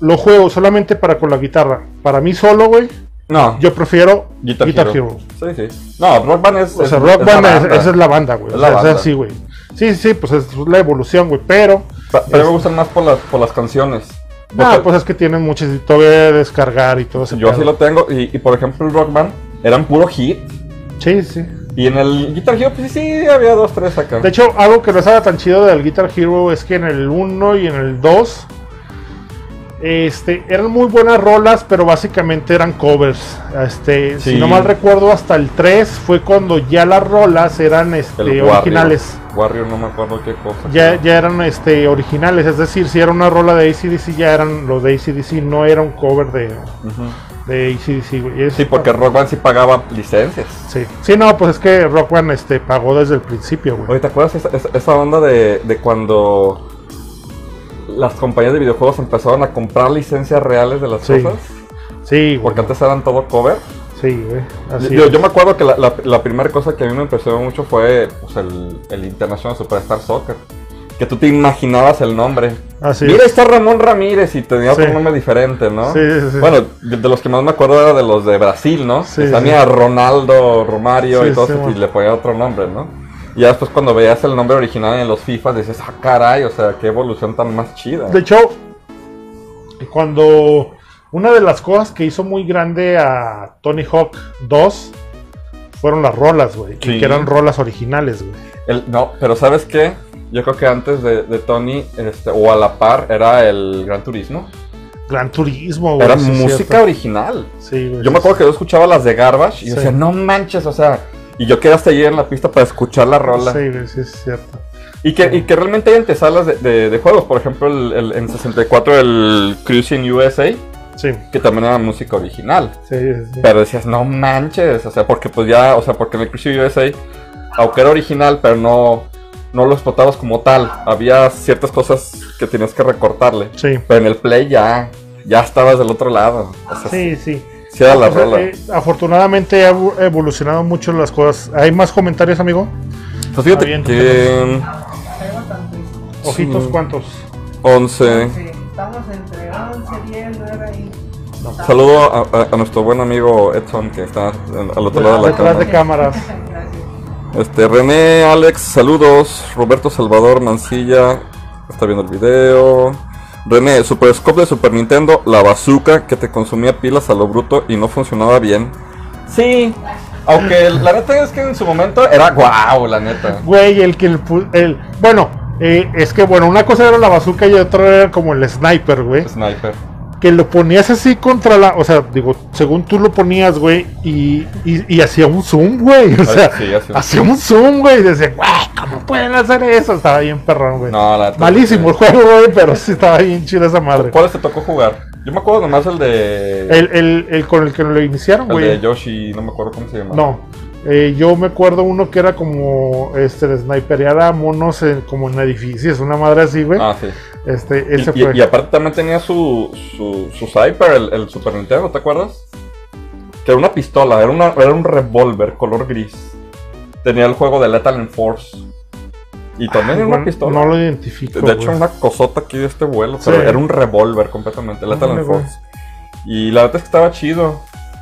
lo juego solamente para con la guitarra, para mí solo, güey, No, yo prefiero Guitar, Guitar, Hero. Hero. Sí, sí. No, Rock Band es. O sea, Rock es Band es- esa es la banda, güey. O sea, es así, güey. Sí, sí, pues es la evolución, güey. Pero. Pero me gustan más por las, por las canciones. No, Porque pues es que tienen muchas y todavía descargar y todo ese yo pedo. así lo tengo. Y, y por ejemplo, el Rock Band eran puro hit. Sí, sí. Y en el Guitar Hero, pues sí, sí, había dos, tres acá. De hecho, algo que no estaba tan chido del Guitar Hero es que en el 1 y en el 2 este, eran muy buenas rolas, pero básicamente eran covers. Este, Sí. Si no mal recuerdo, hasta el 3 fue cuando ya las rolas eran este, Warrior. originales. Warrior, no me acuerdo qué cosa. Ya, ya eran este, originales, es decir, si era una rola de ACDC, ya eran los de ACDC, no era un cover de, Ujú. de ACDC. Sí, porque Rock Band sí pagaba licencias. Sí. Sí, no, pues es que Rock Band este, pagó desde el principio, güey. Oye, ¿te acuerdas esa, esa onda de, de cuando las compañías de videojuegos empezaron a comprar licencias reales de las Sí. cosas? Sí. Porque antes eran todo cover. Sí, güey. Así Yo, yo me acuerdo que la, la- la primera cosa que a mí me impresionó mucho fue pues, el, el International Superstar Soccer. Que tú te imaginabas el nombre. Así Mira, está Ramón Ramírez y tenía Sí. otro nombre diferente, ¿no? Sí, sí, sí. Bueno, de, de los que más me acuerdo era de los de Brasil, ¿no? Sí, que tenía Ronaldo, Romario y todo sí, eso, y le ponía otro nombre, ¿no? Y ya después cuando veías el nombre original en los FIFA, dices, ah, caray, o sea, qué evolución tan más chida. De hecho, cuando una de las cosas que hizo muy grande a Tony Hawk 2 fueron las rolas, güey. Sí. Que eran rolas originales, güey. No, pero ¿sabes qué? Yo creo que antes de, de Tony, este, o a la par, era el Gran Turismo. Gran Turismo, güey. Era música cierto. original. Sí, güey. Yo me acuerdo que yo escuchaba las de Garbage y decía, no manches, o sea, y yo quedé hasta allí en la pista para escuchar la rola. Sí, sí, es cierto. Y que, y que realmente hay antesalas de, de- de juegos, por ejemplo, el, el- en 64 el Cruising USA, Sí, que también era música original. sí, sí. Pero decías, no manches, o sea, porque pues ya, o sea, porque en el Cruising USA, aunque era original, pero no, no lo explotabas como tal. Había ciertas cosas que tenías que recortarle. Sí. Pero en el Play ya, ya estabas del otro lado. O sea, Sí, sí. Sí era la rola. eh, afortunadamente ha evo- evolucionado mucho las cosas. ¿Hay más comentarios, amigo? Pues fíjate bien, que. Ojitos, Sí. ¿cuántos? 11. Sí, Estamos entre 11, 10, 9 ahí. Saludo a, a- a nuestro buen amigo Edson que está en- al otro lado de la Detrás de cámara. cámaras. Gracias. Este, René, Alex, saludos. Roberto Salvador Mancilla está viendo el video. René, Super Scope de Super Nintendo, la bazooka que te consumía pilas a lo bruto y no funcionaba bien. Sí, aunque la neta es que en su momento era guau, la neta. Güey, el que el, el bueno, eh, es que bueno, una cosa era la bazooka y otra era como el sniper, güey. Sniper. Que lo ponías así contra la, o sea, digo, según tú lo ponías, güey, y, y, y hacía un zoom, güey. O sea, sí, hacía un hacía un zoom, güey. Y decía, güey, ¿cómo pueden hacer eso? Estaba bien perrón, güey. No, la. Malísimo el juego, güey, pero sí estaba bien chido esa madre. ¿Cuáles te tocó jugar? Yo me acuerdo nomás el de. El, el, el con el que lo iniciaron, el güey. de Yoshi, no me acuerdo cómo se llama. No, eh, yo me acuerdo uno que era como este de sniperear a monos en- como en edificios, una madre así, güey. Ah, sí. Este, ese Y, fue. y aparte también tenía su, su, su Cyper, el, el Super Nintendo, ¿te acuerdas? Que era una pistola, era, una, era un revólver color gris. Tenía el juego de Lethal Enforce. Y también Ay, era una pistola. No lo identifico. de hecho, güey. una cosota aquí de este vuelo, pero era un revólver completamente, Lethal Enforce. Y la verdad es que estaba chido.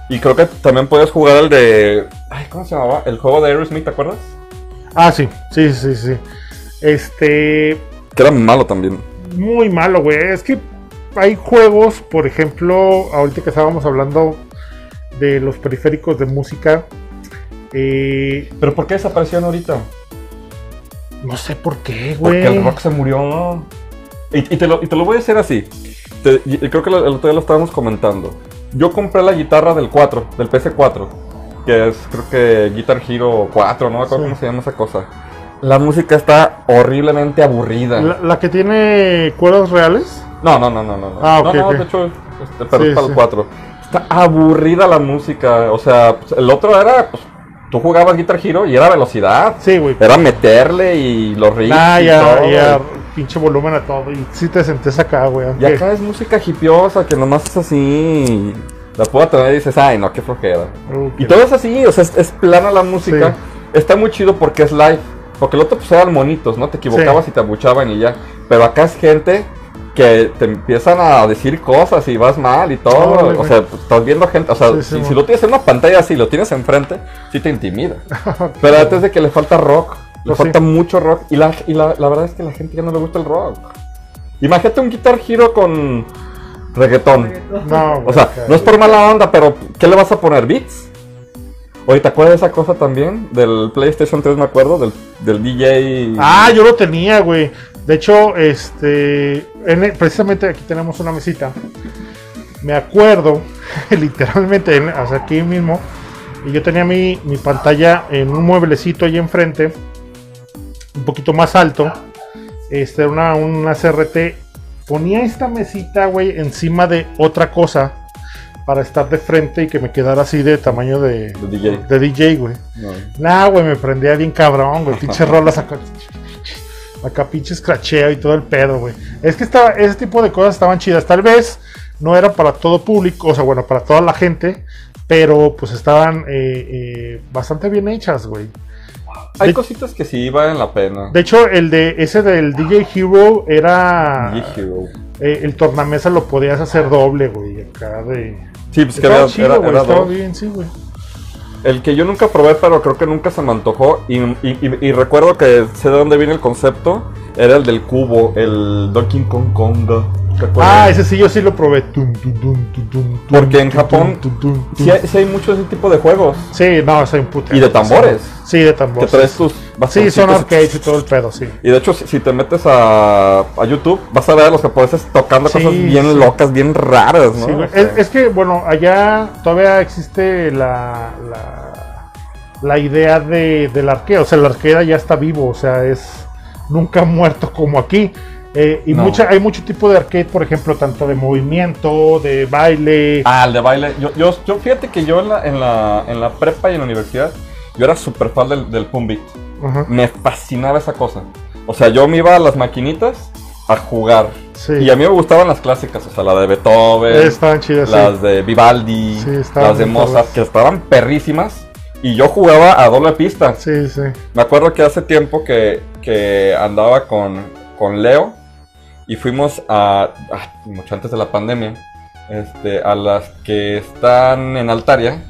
Y creo que también podías jugar el de. Ay, ¿cómo se llamaba? El juego de Aerosmith, ¿te acuerdas? Ah, sí, sí, sí, sí. Este, Que era malo también. muy malo, güey. Es que hay juegos, por ejemplo, ahorita que estábamos hablando de los periféricos de música. eh, ¿Pero por qué desaparecieron ahorita? no sé por qué, güey. Porque el rock se murió. Y, y te, lo, y te lo voy a decir así. Te- y- y creo que el otro día lo estábamos comentando. Yo compré la guitarra del 4, del PS4. Que es, creo que Guitar Hero 4, no me acuerdo Sí. cómo se llama esa cosa. La música está horriblemente aburrida. La, la que tiene cuerdas reales. No, no, no, no, no. no. Ah, no, ok, no, ok. de hecho, este, pero Sí, es para sí. el 4. Está aburrida la música. O sea, pues, el otro era, pues, tú jugabas Guitar Hero y era velocidad. Sí, güey. Era meterle y los riffs Ah, y ya, todo. ya, pinche volumen a todo. Y sí te sentés acá, güey. Y acá es música hipiosa que nomás es así. La puedo tener y dices, ay, no, qué flojera. Y todo es así, o sea, es, es plana la música. Está muy chido porque es live. Porque el otro pues eran monitos, ¿no? Te equivocabas Sí. y te abuchaban y ya. Pero acá es gente que te empiezan a decir cosas y vas mal y todo. O sea, pues, estás viendo gente. O sea, Sí, sí, si, si lo tienes en una pantalla así, lo tienes enfrente, sí te intimida. Pero antes de que le falta rock, le Pues falta mucho rock. Y, la, y la, la verdad es que a la gente ya no le gusta el rock. Imagínate un Guitar Hero con reggaetón. No, O sea, no es por mala onda, pero ¿qué le vas a poner? ¿Beats? Oye, ¿te acuerdas de esa cosa también? Del PlayStation 3, me acuerdo, del, del DJ. Ah, yo lo tenía, güey. De hecho, este. en el- precisamente aquí tenemos una mesita. Me acuerdo, literalmente, en- sea, aquí mismo. Y yo tenía mi, mi pantalla en un mueblecito ahí enfrente. Un poquito más alto. Este, una, una CRT. Ponía esta mesita, güey, encima de otra cosa. Para estar de frente y que me quedara así de tamaño de, De DJ. de DJ, güey. No. Nah, güey, me prendía bien cabrón, güey. Pinches rolas acá. Acá pinches cracheo y todo el pedo, güey. Es que estaba, ese tipo de cosas estaban chidas. Tal vez no era para todo público, o sea, bueno, para toda la gente. Pero pues estaban eh, eh, bastante bien hechas, güey. Hay De- cositas que sí valen la pena. De hecho, el de ese del DJ Hero era. DJ Hero. eh, el tornamesa lo podías hacer doble, güey. Acá de. Sí, pues que era, chido, era- güey. era Estaba dos. bien, sí, güey. El que yo nunca probé, pero creo que nunca se me antojó. Y, y- y- y recuerdo que sé de dónde viene el concepto. Era el del cubo, el Donkey Kong Konga. Ah, ese sí, yo sí lo probé. Tum, tum, tum, tum, tum, Porque en Japón. Sí hay, sí hay mucho de ese tipo de juegos. Sí, no, soy un puto. Y de tambores. Sí, de Que tambores. traes tus Sí, son arcades y todo el pedo, sí. Y de hecho, si, si te metes a, a YouTube, vas a ver a los japoneses tocando Sí, cosas bien sí. locas, bien raras, ¿no? Sí, güey. O sea, es, es que, bueno, allá todavía existe la, la, la idea de, del arcade. O sea, el arcade ya está vivo, o sea, es nunca muerto como aquí. Eh, y No. mucha, hay mucho tipo de arcade, por ejemplo, tanto de movimiento, de baile. Ah, el de baile. Yo, yo, yo fíjate que yo en la, en, la, en la prepa y en la universidad, yo era súper fan del, del Pum Beat. Me fascinaba esa cosa. O sea, yo me iba a las maquinitas a jugar. Sí. Y a mí me gustaban las clásicas, o sea, la de Beethoven, Estaban chidas, las sí. de Vivaldi, Sí, las de Mozart, que estaban perrísimas. Y yo jugaba a doble pista. Sí, sí. Me acuerdo que hace tiempo que, que andaba con, con Leo y fuimos a, ah, mucho antes de la pandemia, este, a las que están en Altaria.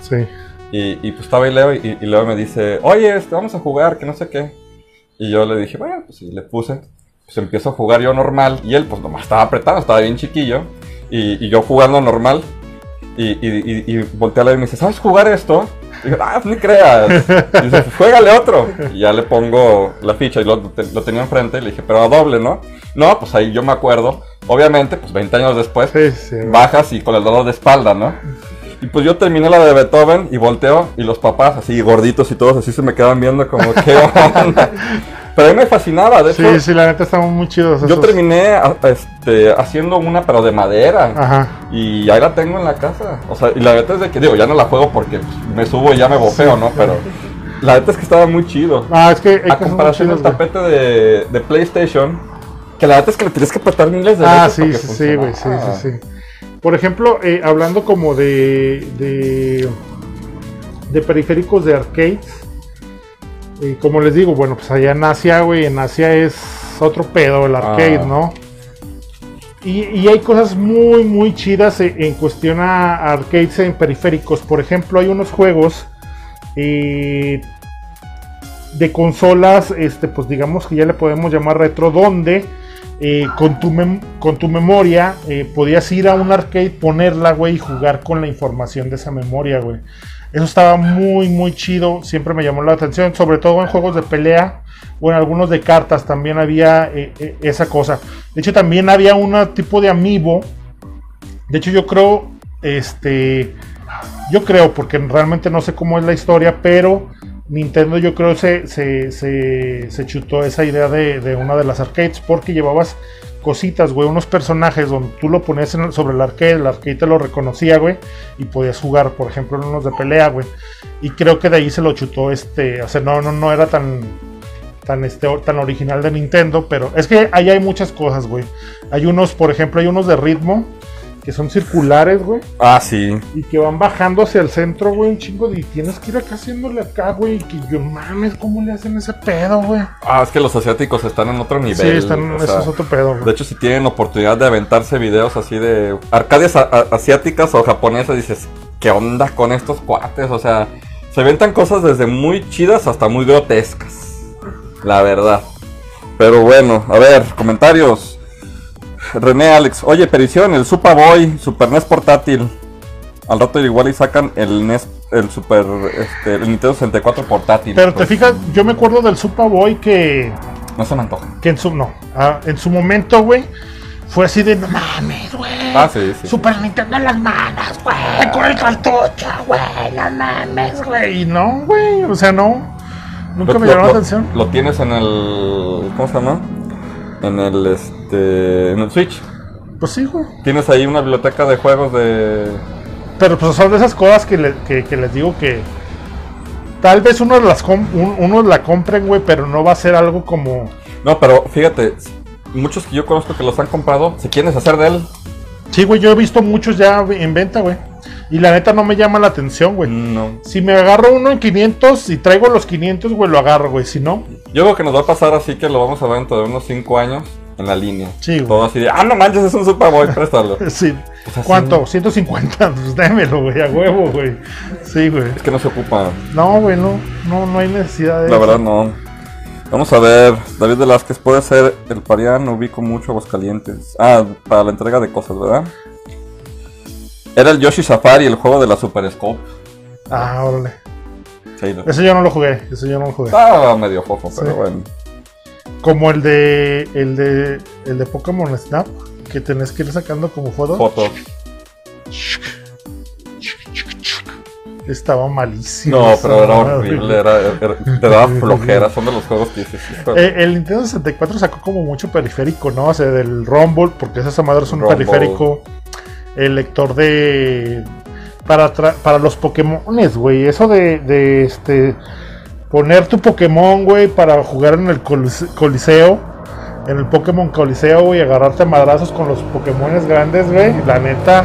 Sí. Y, y pues estaba ahí Leo y, y Leo me dice, oye, este, vamos a jugar, que no sé qué. Y yo le dije, bueno, pues sí, le puse. Pues empiezo a jugar yo normal y él pues nomás estaba apretado, estaba bien chiquillo. Y, y yo jugando normal. Y, y, y, y voltea a Leo y me dice, ¿sabes jugar esto? Digo, ah, ni creas. Y dice, pues juégale otro. Y ya le pongo la ficha y lo, te- lo tenía enfrente y le dije, pero a doble, ¿no? No, pues ahí yo me acuerdo. Obviamente, pues 20 años después, Sí, sí. bajas y con el dolor de espalda, ¿no? Y pues yo terminé la de Beethoven y volteo y los papás así gorditos y todos así se me quedan viendo como qué onda. Pero a mí me fascinaba, de hecho Sí, sí, la neta estaban muy chidos. yo terminé este, haciendo una pero de madera. Ajá. Y ahí la tengo en la casa. O sea, y la neta es de que digo, ya no la juego porque me subo y ya me bofeo, ¿no? Pero la neta es que estaba muy chido. Ah, es que A comparación del tapete de, de PlayStation, que la neta es que le tienes que apretar miles de Ah, veces. sí, para que sí, sí, güey, sí, sí, sí. Por ejemplo, eh, hablando como de, de, de periféricos de arcades, eh, como les digo, bueno, pues allá en Asia, güey, en Asia es otro pedo el arcade, Ah. ¿no? Y, y hay cosas muy, muy chidas en, en cuestión a arcades en periféricos. Por ejemplo, hay unos juegos eh, de consolas, este, pues digamos que ya le podemos llamar retro, donde eh, con, tu con tu memoria eh, podías ir a un arcade, ponerla, güey, y jugar con la información de esa memoria, güey. Eso estaba muy, muy chido, siempre me llamó la atención, sobre todo en juegos de pelea o en algunos de cartas también había eh, eh, esa cosa. De hecho, también había un tipo de amiibo. De hecho, yo creo, este, yo creo, porque realmente no sé cómo es la historia, pero Nintendo yo creo se, se, se, se chutó esa idea de, de una de las arcades porque llevabas cositas, güey, unos personajes donde tú lo ponías en sobre el arcade, el arcade te lo reconocía, güey, y podías jugar, por ejemplo, en unos de pelea, güey. Y creo que de ahí se lo chutó este, o sea, no, no, no era tan tan este tan original de Nintendo, pero es que ahí hay muchas cosas, güey. Hay unos, por ejemplo, hay unos de ritmo que son circulares, güey, Ah, sí. y que van bajando hacia el centro, güey, un chingo de y tienes que ir acá haciéndole acá, güey, y que yo mames, ¿cómo le hacen ese pedo, güey? Ah, es que los asiáticos están en otro nivel. Sí, están, o eso sea, es otro pedo, güey. De hecho, si tienen oportunidad de aventarse videos así de arcadias asiáticas o japonesas, dices, ¿qué onda con estos cuates? O sea, se aventan cosas desde muy chidas hasta muy grotescas. La verdad. Pero bueno, a ver, comentarios. René Alex, oye, perición, el Super Boy, Super NES portátil. Al rato igual y sacan el NES, el Super, este, el Nintendo 64 portátil. Pero te Pues, fijas, yo me acuerdo del Super Boy que, No se me antoja. que en su, no, ah, en su momento, güey, fue así de, no mames, güey. Ah, sí, sí. Super Nintendo en las manos, güey, con el cartucho, güey, no mames, güey. Y no, güey, o sea, no. Nunca Lo- me llamó la atención. Lo tienes en el. ¿Cómo se llama? En el este. En el Switch. Pues sí, güey. Tienes ahí una biblioteca de juegos de. Pero pues son de esas cosas que, le- que- que les digo que tal vez unos las com- un- unos la compren, güey, pero no va a ser algo como No, pero fíjate, muchos que yo conozco que los han comprado se quieren deshacer de él. Sí, güey, yo he visto muchos ya en venta, güey. Y la neta no me llama la atención, güey. No. Si me agarro uno en 500 y traigo los 500, güey, lo agarro, güey. Si no, Yo creo que nos va a pasar así que lo vamos a ver dentro de unos 5 años en la línea. Sí, güey. Todo así de, ah, no manches, es un Super Boy, préstalo. sí. Pues así. ¿Cuánto? 150, pues démelo, güey, a huevo, güey. Sí, güey. Es que no se ocupa. No, güey, no, no, no hay necesidad de La eso. verdad, no. Vamos a ver, David Velázquez puede ser el parián, ubico mucho Aguascalientes. Ah, para la entrega de cosas, ¿verdad? Era el Yoshi Safari, el juego de la Super Scope. Ah, órale. Sí, lo- Ese yo no lo jugué, ese yo no lo jugué. Estaba medio fofo, pero Sí. bueno. Como el de, el de, el de Pokémon Snap, que tenés que ir sacando como fotos. Fotos. Estaba malísimo. No, pero era horrible, era, era- te daba flojera. Son de los juegos que dices, de- Eh, el Nintendo 64 sacó como mucho periférico, ¿no? O sea, del Rumble, porque esa madre es un Rumble. periférico. El lector de. Para, para los Pokémones, güey. Eso de, de este. Poner tu Pokémon, güey, para jugar en el colis- Coliseo. en el Pokémon Coliseo, güey, agarrarte madrazos con los Pokémones grandes, güey. La neta,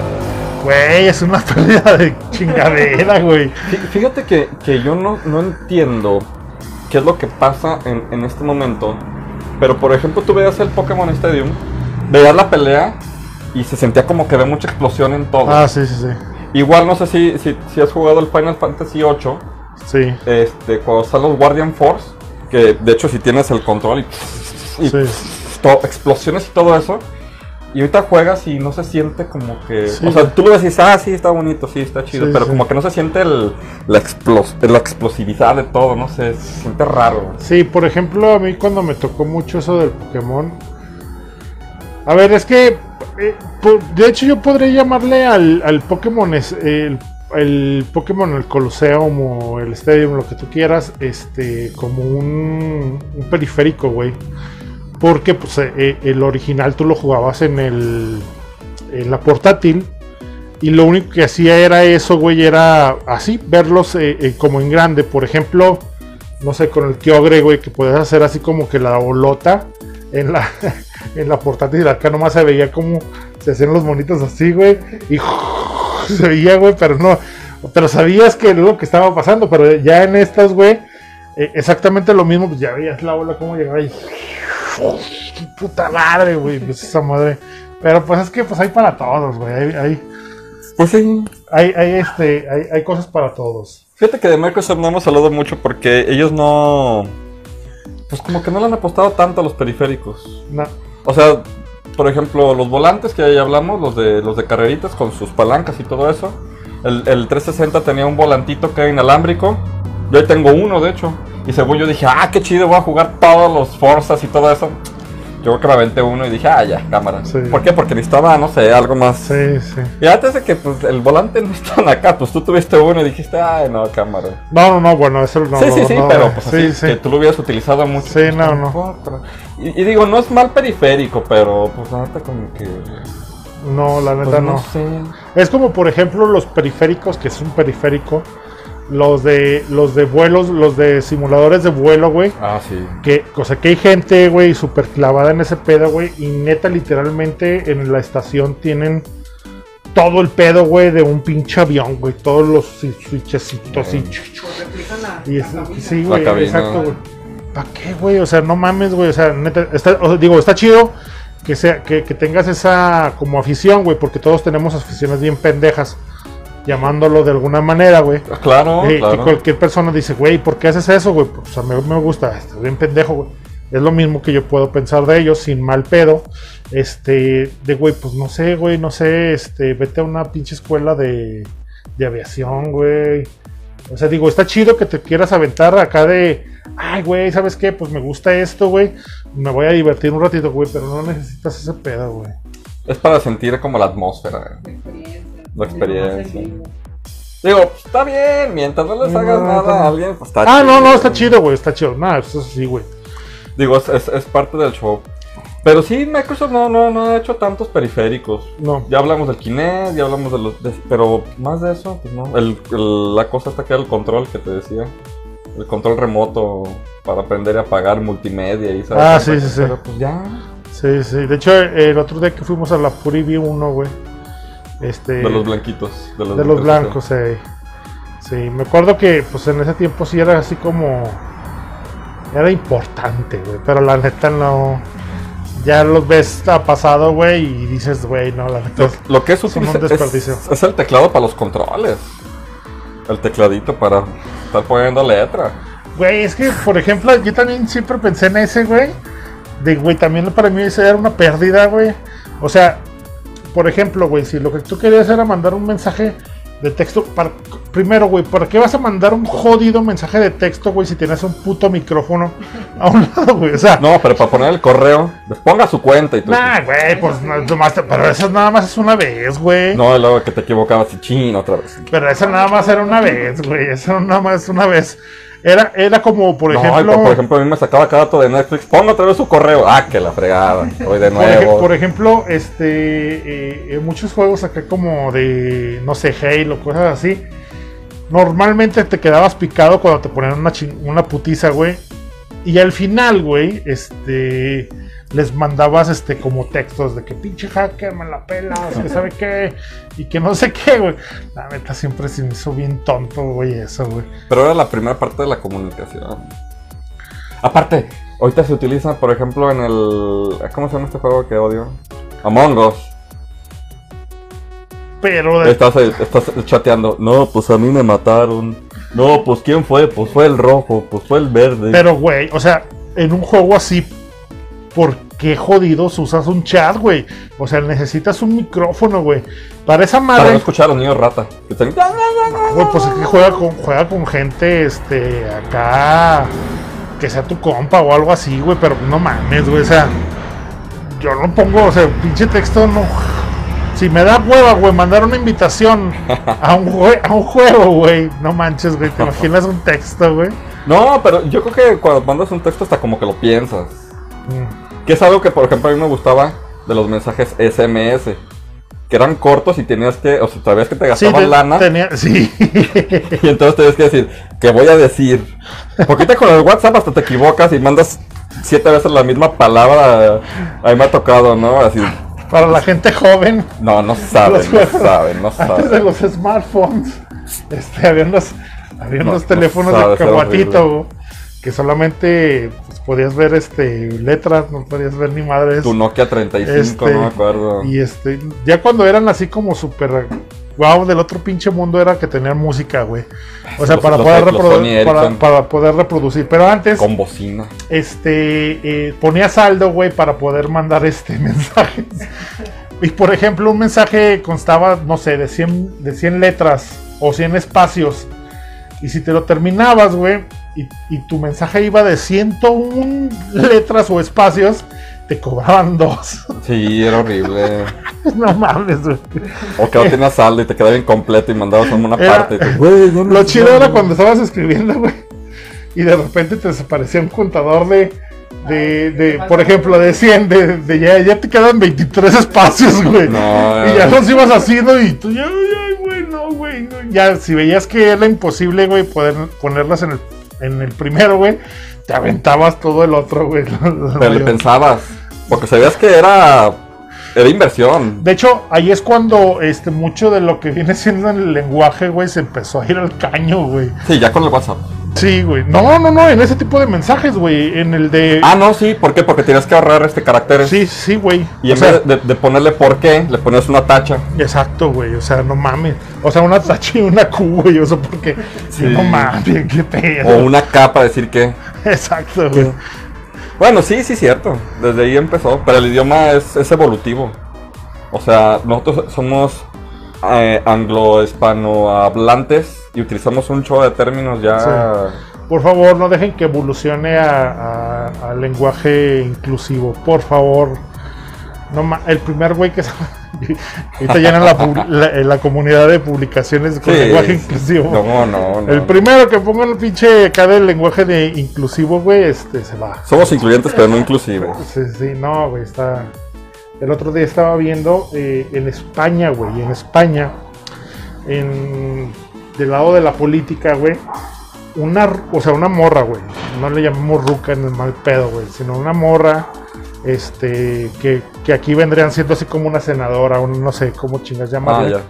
güey, es una pérdida de chingadera, güey. Fí- Fíjate que, que yo no, no entiendo qué es lo que pasa en, en este momento. Pero por ejemplo, tú veías el Pokémon Stadium, veías la pelea y se sentía como que había mucha explosión en todo. Ah, sí, sí, sí. Igual no sé si, si, si has jugado el Final Fantasy VIII, Sí. este, cuando están los Guardian Force, que de hecho si tienes el control y, y Sí. explosiones y todo eso. Y ahorita juegas y no se siente como que... Sí. O sea, tú lo decís, ah, sí, está bonito, sí, está chido. Sí, pero como que no se siente el, la, explos- la explosividad de todo, no sé, se siente raro. Sí, por ejemplo, a mí cuando me tocó mucho eso del Pokémon. A ver, es que. Eh, po- de hecho, yo podría llamarle al, Pokémon. el, el Pokémon, el o el Stadium, lo que tú quieras, este, como un, periférico, güey. Porque pues, eh, eh, el original tú lo jugabas en el. en la portátil. Y lo único que hacía era eso, güey, era así, verlos como en grande. Por ejemplo, no sé, con el Kyogre, güey, que podías hacer así como que la bolota en la, en la portátil. Acá nomás se veía como se hacían los monitos así, güey. Y se veía, güey, pero no. Pero sabías que lo que estaba pasando. Pero ya en estas, güey, eh, exactamente lo mismo. Pues ya veías la bola como llegaba y. Puta madre, güey, pues esa madre. Pero pues es que pues hay para todos, güey. Hay, hay, Pues sí. hay, hay, este, hay, hay cosas para todos. Fíjate que de Microsoft no hemos hablado mucho porque ellos no... Pues como que no le han apostado tanto a los periféricos. No. O sea, por ejemplo, los volantes que ya hablamos, los de los de carreritas con sus palancas y todo eso. El, el 360 tenía un volantito que era inalámbrico. Yo ahí tengo uno, de hecho. Y según yo dije, ah, qué chido, voy a jugar todos los Forzas y todo eso. Yo creo que me aventé uno y dije, ah, ya, cámara. Sí. ¿Por qué? Porque necesitaba, no sé, algo más. Sí, sí. Y antes de que pues, el volante no estaba acá, pues tú tuviste uno y dijiste, ay, no, cámara. No, no, no, bueno, eso no. sí, sí, no, sí, no, pero eh, pues sí, así, sí. que tú lo hubieras utilizado mucho. Sí, no, no. Y, y digo, no es mal periférico, pero pues la neta como que... No, la neta Pues, no. no sé. Es como por ejemplo los periféricos, que es un periférico, los de los de vuelos, los de simuladores de vuelo, güey. Ah, sí. Que, o sea, que hay gente, güey, súper clavada en ese pedo, güey. Y neta, literalmente en la estación tienen todo el pedo, güey, de un pinche avión, güey. Todos los switchecitos y, Pues la, y la es- cabina. sí, güey, cabina. exacto, güey. ¿Para qué, güey? O sea, no mames, güey. O sea, neta, está, o sea, digo, está chido que sea, que, que tengas esa como afición, güey, porque todos tenemos aficiones bien pendejas, llamándolo de alguna manera, güey. Ah, Claro, Eh, Que claro. cualquier persona dice, güey, ¿por qué haces eso, güey? Pues a mí me gusta, estás bien pendejo, güey. Es lo mismo que yo puedo pensar de ellos, sin mal pedo. Este, de güey, pues no sé, güey, no sé, este, vete a una pinche escuela de, de aviación, güey. O sea, digo, está chido que te quieras aventar acá de, ay, güey, ¿sabes qué? Pues me gusta esto, güey. Me voy a divertir un ratito, güey, pero no necesitas ese pedo, güey. Es para sentir como la atmósfera. La experiencia. La experiencia. Digo, pues, está bien, mientras no les No, hagas no, nada no. a alguien, pues está Ah, no, no, está chido, güey, está chido. Nada, eso sí, güey. Digo, es, es- es parte del show. Pero sí, Microsoft no, no, no ha hecho tantos periféricos. No. Ya hablamos del Kinect, ya hablamos de los... de- pero más de eso, pues no. El, el- la cosa está que era el control que te decía. El control remoto para aprender a apagar multimedia y ¿sabes? Ah, sí, sí, sí. Pero pues ya. Sí, sí. De hecho, el otro día que fuimos a la Puri vi uno, güey. Este. De los blanquitos. De los, de los blancos, eh. Sí, me acuerdo que pues en ese tiempo sí era así como. Era importante, güey. Pero la neta no. Ya los ves a pasado, güey, y dices, güey, no, la neta. Lo, lo que es útil un es, desperdicio. es- es el teclado para los controles. El tecladito para estar poniendo letra. Güey, es que, por ejemplo, yo también siempre pensé en ese, güey. De, güey, también para mí ese era una pérdida, güey. O sea, por ejemplo, güey, si lo que tú querías era mandar un mensaje de texto. Para, primero, güey, ¿para qué vas a mandar un jodido mensaje de texto, güey, si tienes un puto micrófono a un lado, güey? O sea, No, pero para poner el correo, les ponga su cuenta y tú. nah, güey, pues no, nomás te- pero eso nada más es una vez, güey. No, luego que te equivocabas y chin otra vez. Pero eso nada más era una vez, güey. Eso nada más una vez. Era, era como, por no, ejemplo. por, por ejemplo, a mí me sacaba cada dato de Netflix. Ponga otra vez su correo. Ah, que la fregada. Voy de nuevo. por ejemplo, este, eh, en muchos juegos acá como de, no sé, Halo, cosas así, normalmente te quedabas picado cuando te ponían una, una putiza, güey. Y al final, güey, este, les mandabas este como textos de que pinche hacker me la pelas, que sabe qué, y que no sé qué, güey. La neta siempre se me hizo bien tonto, güey, eso, güey. Pero era la primera parte de la comunicación. Aparte, ahorita se utiliza, por ejemplo, en el. ¿Cómo se llama este juego que odio? Among Us. Pero de- Estás, estás chateando. No, pues a mí me mataron. No, pues ¿quién fue? Pues fue el rojo, pues fue el verde. Pero, güey, o sea, en un juego así, ¿por qué jodidos usas un chat, güey? O sea, necesitas un micrófono, güey. Para esa Para no madre, escuchar a los niños rata. Que están- güey, pues es que juega con, juega con gente, este, acá, que sea tu compa o algo así, güey, pero no mames, güey, o sea, yo no pongo, o sea, pinche texto no. Si me da hueva, güey, mandar una invitación a un, jue- a un juego, güey, no manches, güey, te imaginas un texto, güey. No, pero yo creo que cuando mandas un texto hasta como que lo piensas. Mm. Que es algo que, por ejemplo, a mí me gustaba de los mensajes SMS. Que eran cortos y tenías que, o sea, sabías que te Sí, gastaban te- lana. tenía, sí. Y entonces tenías que decir, ¿qué voy a decir? Porque con el WhatsApp hasta te equivocas y mandas siete veces la misma palabra. A mí me ha tocado, ¿no? Así, Para la gente joven, no, no saben, Los no saben, no antes de saben. los smartphones, este, había unos, había No, unos no teléfonos sabes, de caguatito que solamente pues, podías ver este letras, no podías ver ni madres. Tu Nokia 35, Este, no me acuerdo. Y este, ya cuando eran así como súper wow del otro pinche mundo era que tenían música, güey. O sea, Los- para, los- poder los para poder reproducir. Pero antes, Con bocina. este, eh, ponía saldo, güey, para poder mandar este mensajes. Y por ejemplo, un mensaje constaba, no sé, de 100, de 100 letras o 100 espacios. Y si te lo terminabas, güey, y, y tu mensaje iba de 101 letras o espacios, te cobraban dos. Sí, era horrible. no mames, güey. O que no tenías saldo y te quedaba incompleto y mandabas solo una Era- parte. y tú, "Güey, no me Lo chido era mandaron". cuando estabas escribiendo, güey. Y de repente te desaparecía un contador de, de, de por ejemplo, de 100, de, de ya, ya te quedan 23 espacios, güey. No, y ya eh. los ibas haciendo y tú ya, ay, güey, no, güey. no. Ya, si veías que era imposible, güey, poder ponerlas en el, en el primero, güey, te aventabas todo el otro, güey. Pero le pensabas. Porque sabías que era. Era inversión. De hecho, ahí es cuando este mucho de lo que viene siendo el lenguaje, güey, se empezó a ir al caño, güey. Sí, ya con el WhatsApp. Sí, güey. No, no, no, en ese tipo de mensajes, güey. En el de. Ah, no, sí. ¿Por qué? Porque tenías que ahorrar este caracteres. sí, sí, güey. Y O en sea, vez de, de ponerle por qué, le ponías una tacha. Exacto, güey. O sea, no mames. O sea, una tacha y una Q, güey. O sea, porque. Sí. No mames, qué O pedo. una K para decir que. Exacto, güey. Bueno, sí, sí, cierto. Desde ahí empezó. Pero el idioma es, es evolutivo. O sea, nosotros somos eh, anglo-hispanohablantes y utilizamos un chorro de términos ya. Por favor, no dejen que evolucione al lenguaje inclusivo. Por favor. No el primer güey que se- ahorita llenan la, pub- la, la comunidad de publicaciones con Sí, lenguaje inclusivo. No, no, no. El primero que ponga el pinche acá del lenguaje de inclusivo, güey, este se va. Somos incluyentes, pero no inclusivos. Sí, sí, no, güey, está. El otro día estaba viendo eh, en España, güey, en España, en del lado de la política, güey, una, o sea, una morra, güey, no le llamamos ruca en el mal pedo, güey, sino una morra, este, que, que aquí vendrían siendo así como una senadora, un, no sé cómo chingas Ah, llamarle. ya.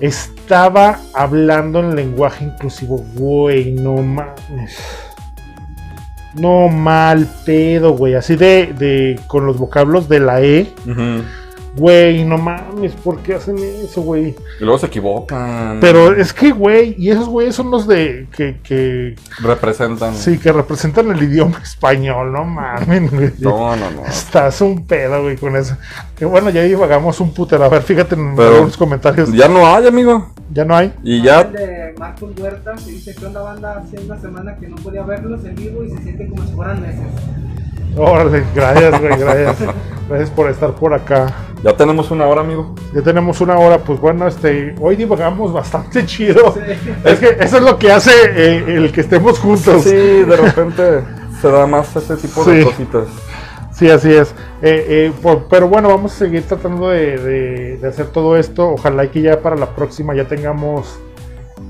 Estaba hablando en lenguaje inclusivo, güey, no mames. No mal pedo, güey. Así de, de con los vocablos de la E. Güey, no mames, ¿por qué hacen eso, güey? Y luego se equivocan. Pero es que, güey, y esos güeyes son los de que, que Representan. sí, que representan el idioma español, no mames, güey. No, no, no. Estás un pedo, güey, con eso. Que bueno, ya divagamos un putero. A ver, fíjate en Pero- los comentarios. Ya no hay, amigo. Ya no hay. Y El ya. de Marcos Huerta que dice que onda banda hace una semana que no podía verlos en vivo y se siente como si fueran meses. Órale, gracias, güey, gracias. Gracias por estar por acá. Ya tenemos una hora, amigo. Ya tenemos una hora, pues bueno, este, hoy divagamos bastante chido. Sí. Es que eso es lo que hace eh, el que estemos juntos. Sí, de repente se da más ese tipo de cositas. Sí, así es. Eh, eh, por- pero bueno, vamos a seguir tratando de, de- de hacer todo esto. Ojalá y que ya para la próxima ya tengamos,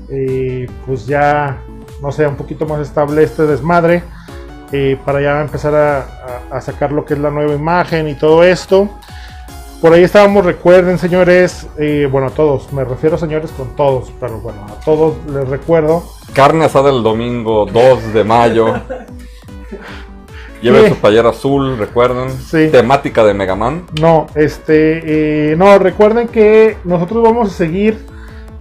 eh, pues ya, no sé, un poquito más estable este desmadre. Eh, para ya empezar a, a sacar lo que es la nueva imagen y todo esto. Por ahí estábamos, recuerden señores, eh, bueno a todos, me refiero señores con todos, pero bueno, a todos les recuerdo. Carne asada el domingo 2 de mayo. Lleven Sí. su playera azul, recuerden. Sí. Temática de Mega Man. No, este, eh, no, recuerden que nosotros vamos a seguir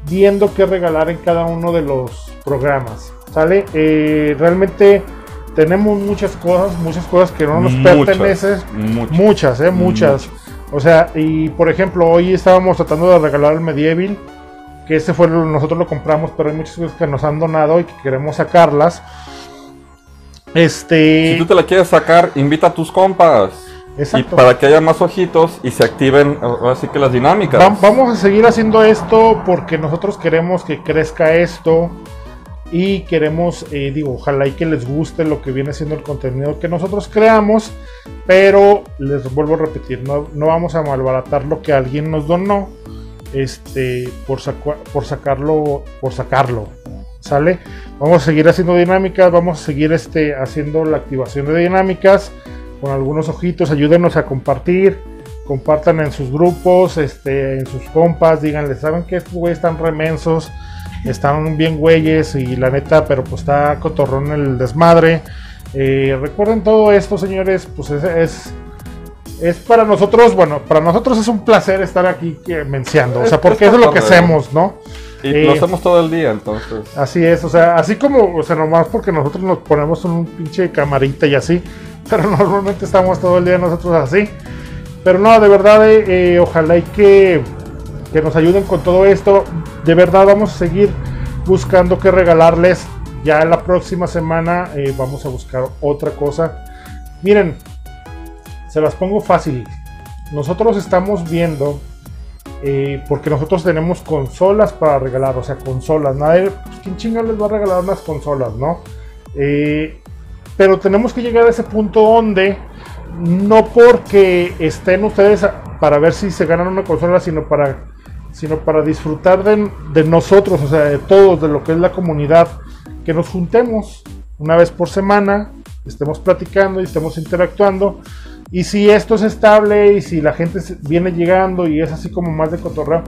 viendo qué regalar en cada uno de los programas, ¿sale? Eh, realmente tenemos muchas cosas, muchas cosas que no nos Muchas, pertenecen, muchas. muchas, eh, muchas. O sea, y por ejemplo, hoy estábamos tratando de regalar el Medieval, que ese fue, lo- nosotros lo compramos, pero hay muchas cosas que nos han donado y que queremos sacarlas. Este, Si tú te la quieres sacar, invita a tus compas. Exacto. Y para que haya más ojitos y se activen ahora sí que las dinámicas. Va- vamos a seguir haciendo esto porque nosotros queremos que crezca esto y queremos, eh, digo, ojalá y que les guste lo que viene siendo el contenido que nosotros creamos, pero les vuelvo a repetir, no, no vamos a malbaratar lo que alguien nos donó, este, por, por sacarlo, por sacarlo, ¿sale? Vamos a seguir haciendo dinámicas, vamos a seguir este, haciendo la activación de dinámicas con algunos ojitos, ayúdenos a compartir, compartan en sus grupos, este, en sus compas, díganle, ¿saben que estos güeyes están remensos? Están bien güeyes y la neta, pero pues está cotorrón el desmadre. Eh, recuerden todo esto, señores, pues es, es, es para nosotros, bueno, para nosotros es un placer estar aquí que, menciando, o sea, porque es eso es lo que hacemos, ¿no? Y Eh, lo hacemos todo el día, entonces. Así es, o sea, así como, o sea, nomás porque nosotros nos ponemos un pinche camarita y así, pero normalmente estamos todo el día nosotros así. Pero no, de verdad, eh, eh, ojalá y que, que nos ayuden con todo esto. De verdad vamos a seguir buscando qué regalarles. Ya la próxima semana eh, vamos a buscar otra cosa. Miren, se las pongo fácil. Nosotros estamos viendo eh, porque nosotros tenemos consolas para regalar, o sea, consolas. Nadie, pues, ¿quién chinga les va a regalar unas consolas, no? Eh, pero tenemos que llegar a ese punto donde no porque estén ustedes para ver si se ganan una consola, sino para, sino para disfrutar de, de nosotros, o sea, de todos, de lo que es la comunidad, que nos juntemos una vez por semana, estemos platicando y estemos interactuando. Y si esto es estable y si la gente viene llegando y es así como más de cotorreo,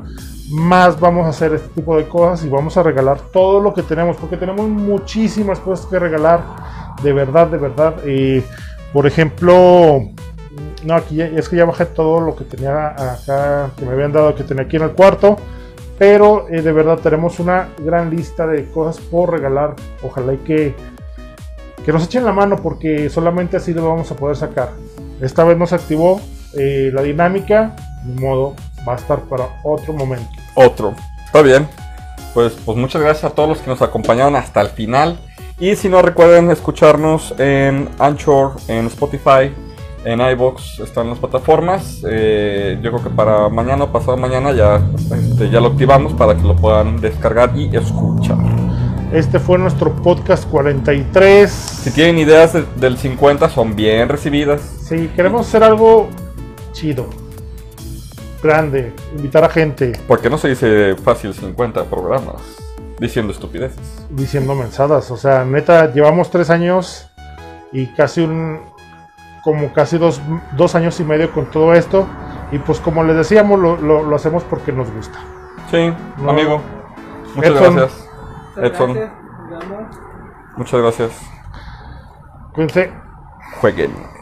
más vamos a hacer este tipo de cosas y vamos a regalar todo lo que tenemos, porque tenemos muchísimas cosas que regalar, de verdad, de verdad. Eh, por ejemplo, no, aquí ya- es que ya bajé todo lo que tenía acá, que me habían dado, que tenía aquí en el cuarto. Pero eh, de verdad tenemos una gran lista de cosas por regalar. Ojalá y que, que nos echen la mano porque solamente así lo vamos a poder sacar. Esta vez nos activó eh, la dinámica. De modo, va a estar para otro momento. Otro. Está bien. Pues, pues muchas gracias a todos los que nos acompañaron hasta el final. Y si no recuerden escucharnos en Anchor, en Spotify, en iBox, están las plataformas. Eh, yo creo que para mañana o pasado mañana ya, este, ya lo activamos para que lo puedan descargar y escuchar. Este fue nuestro podcast 43. Si tienen ideas de- del 50 son bien recibidas. Sí, queremos hacer algo chido, grande, invitar a gente Porque no se dice fácil 50 programas diciendo estupideces. diciendo mensadas. O sea, neta, llevamos tres años y casi un. Como casi dos, dos años y medio con todo esto. Y pues, como les decíamos, lo, lo- lo hacemos porque nos gusta. Sí, No. amigo. Muchas Edson. gracias. Edson. gracias. Muchas gracias. Cuídense. Jueguen.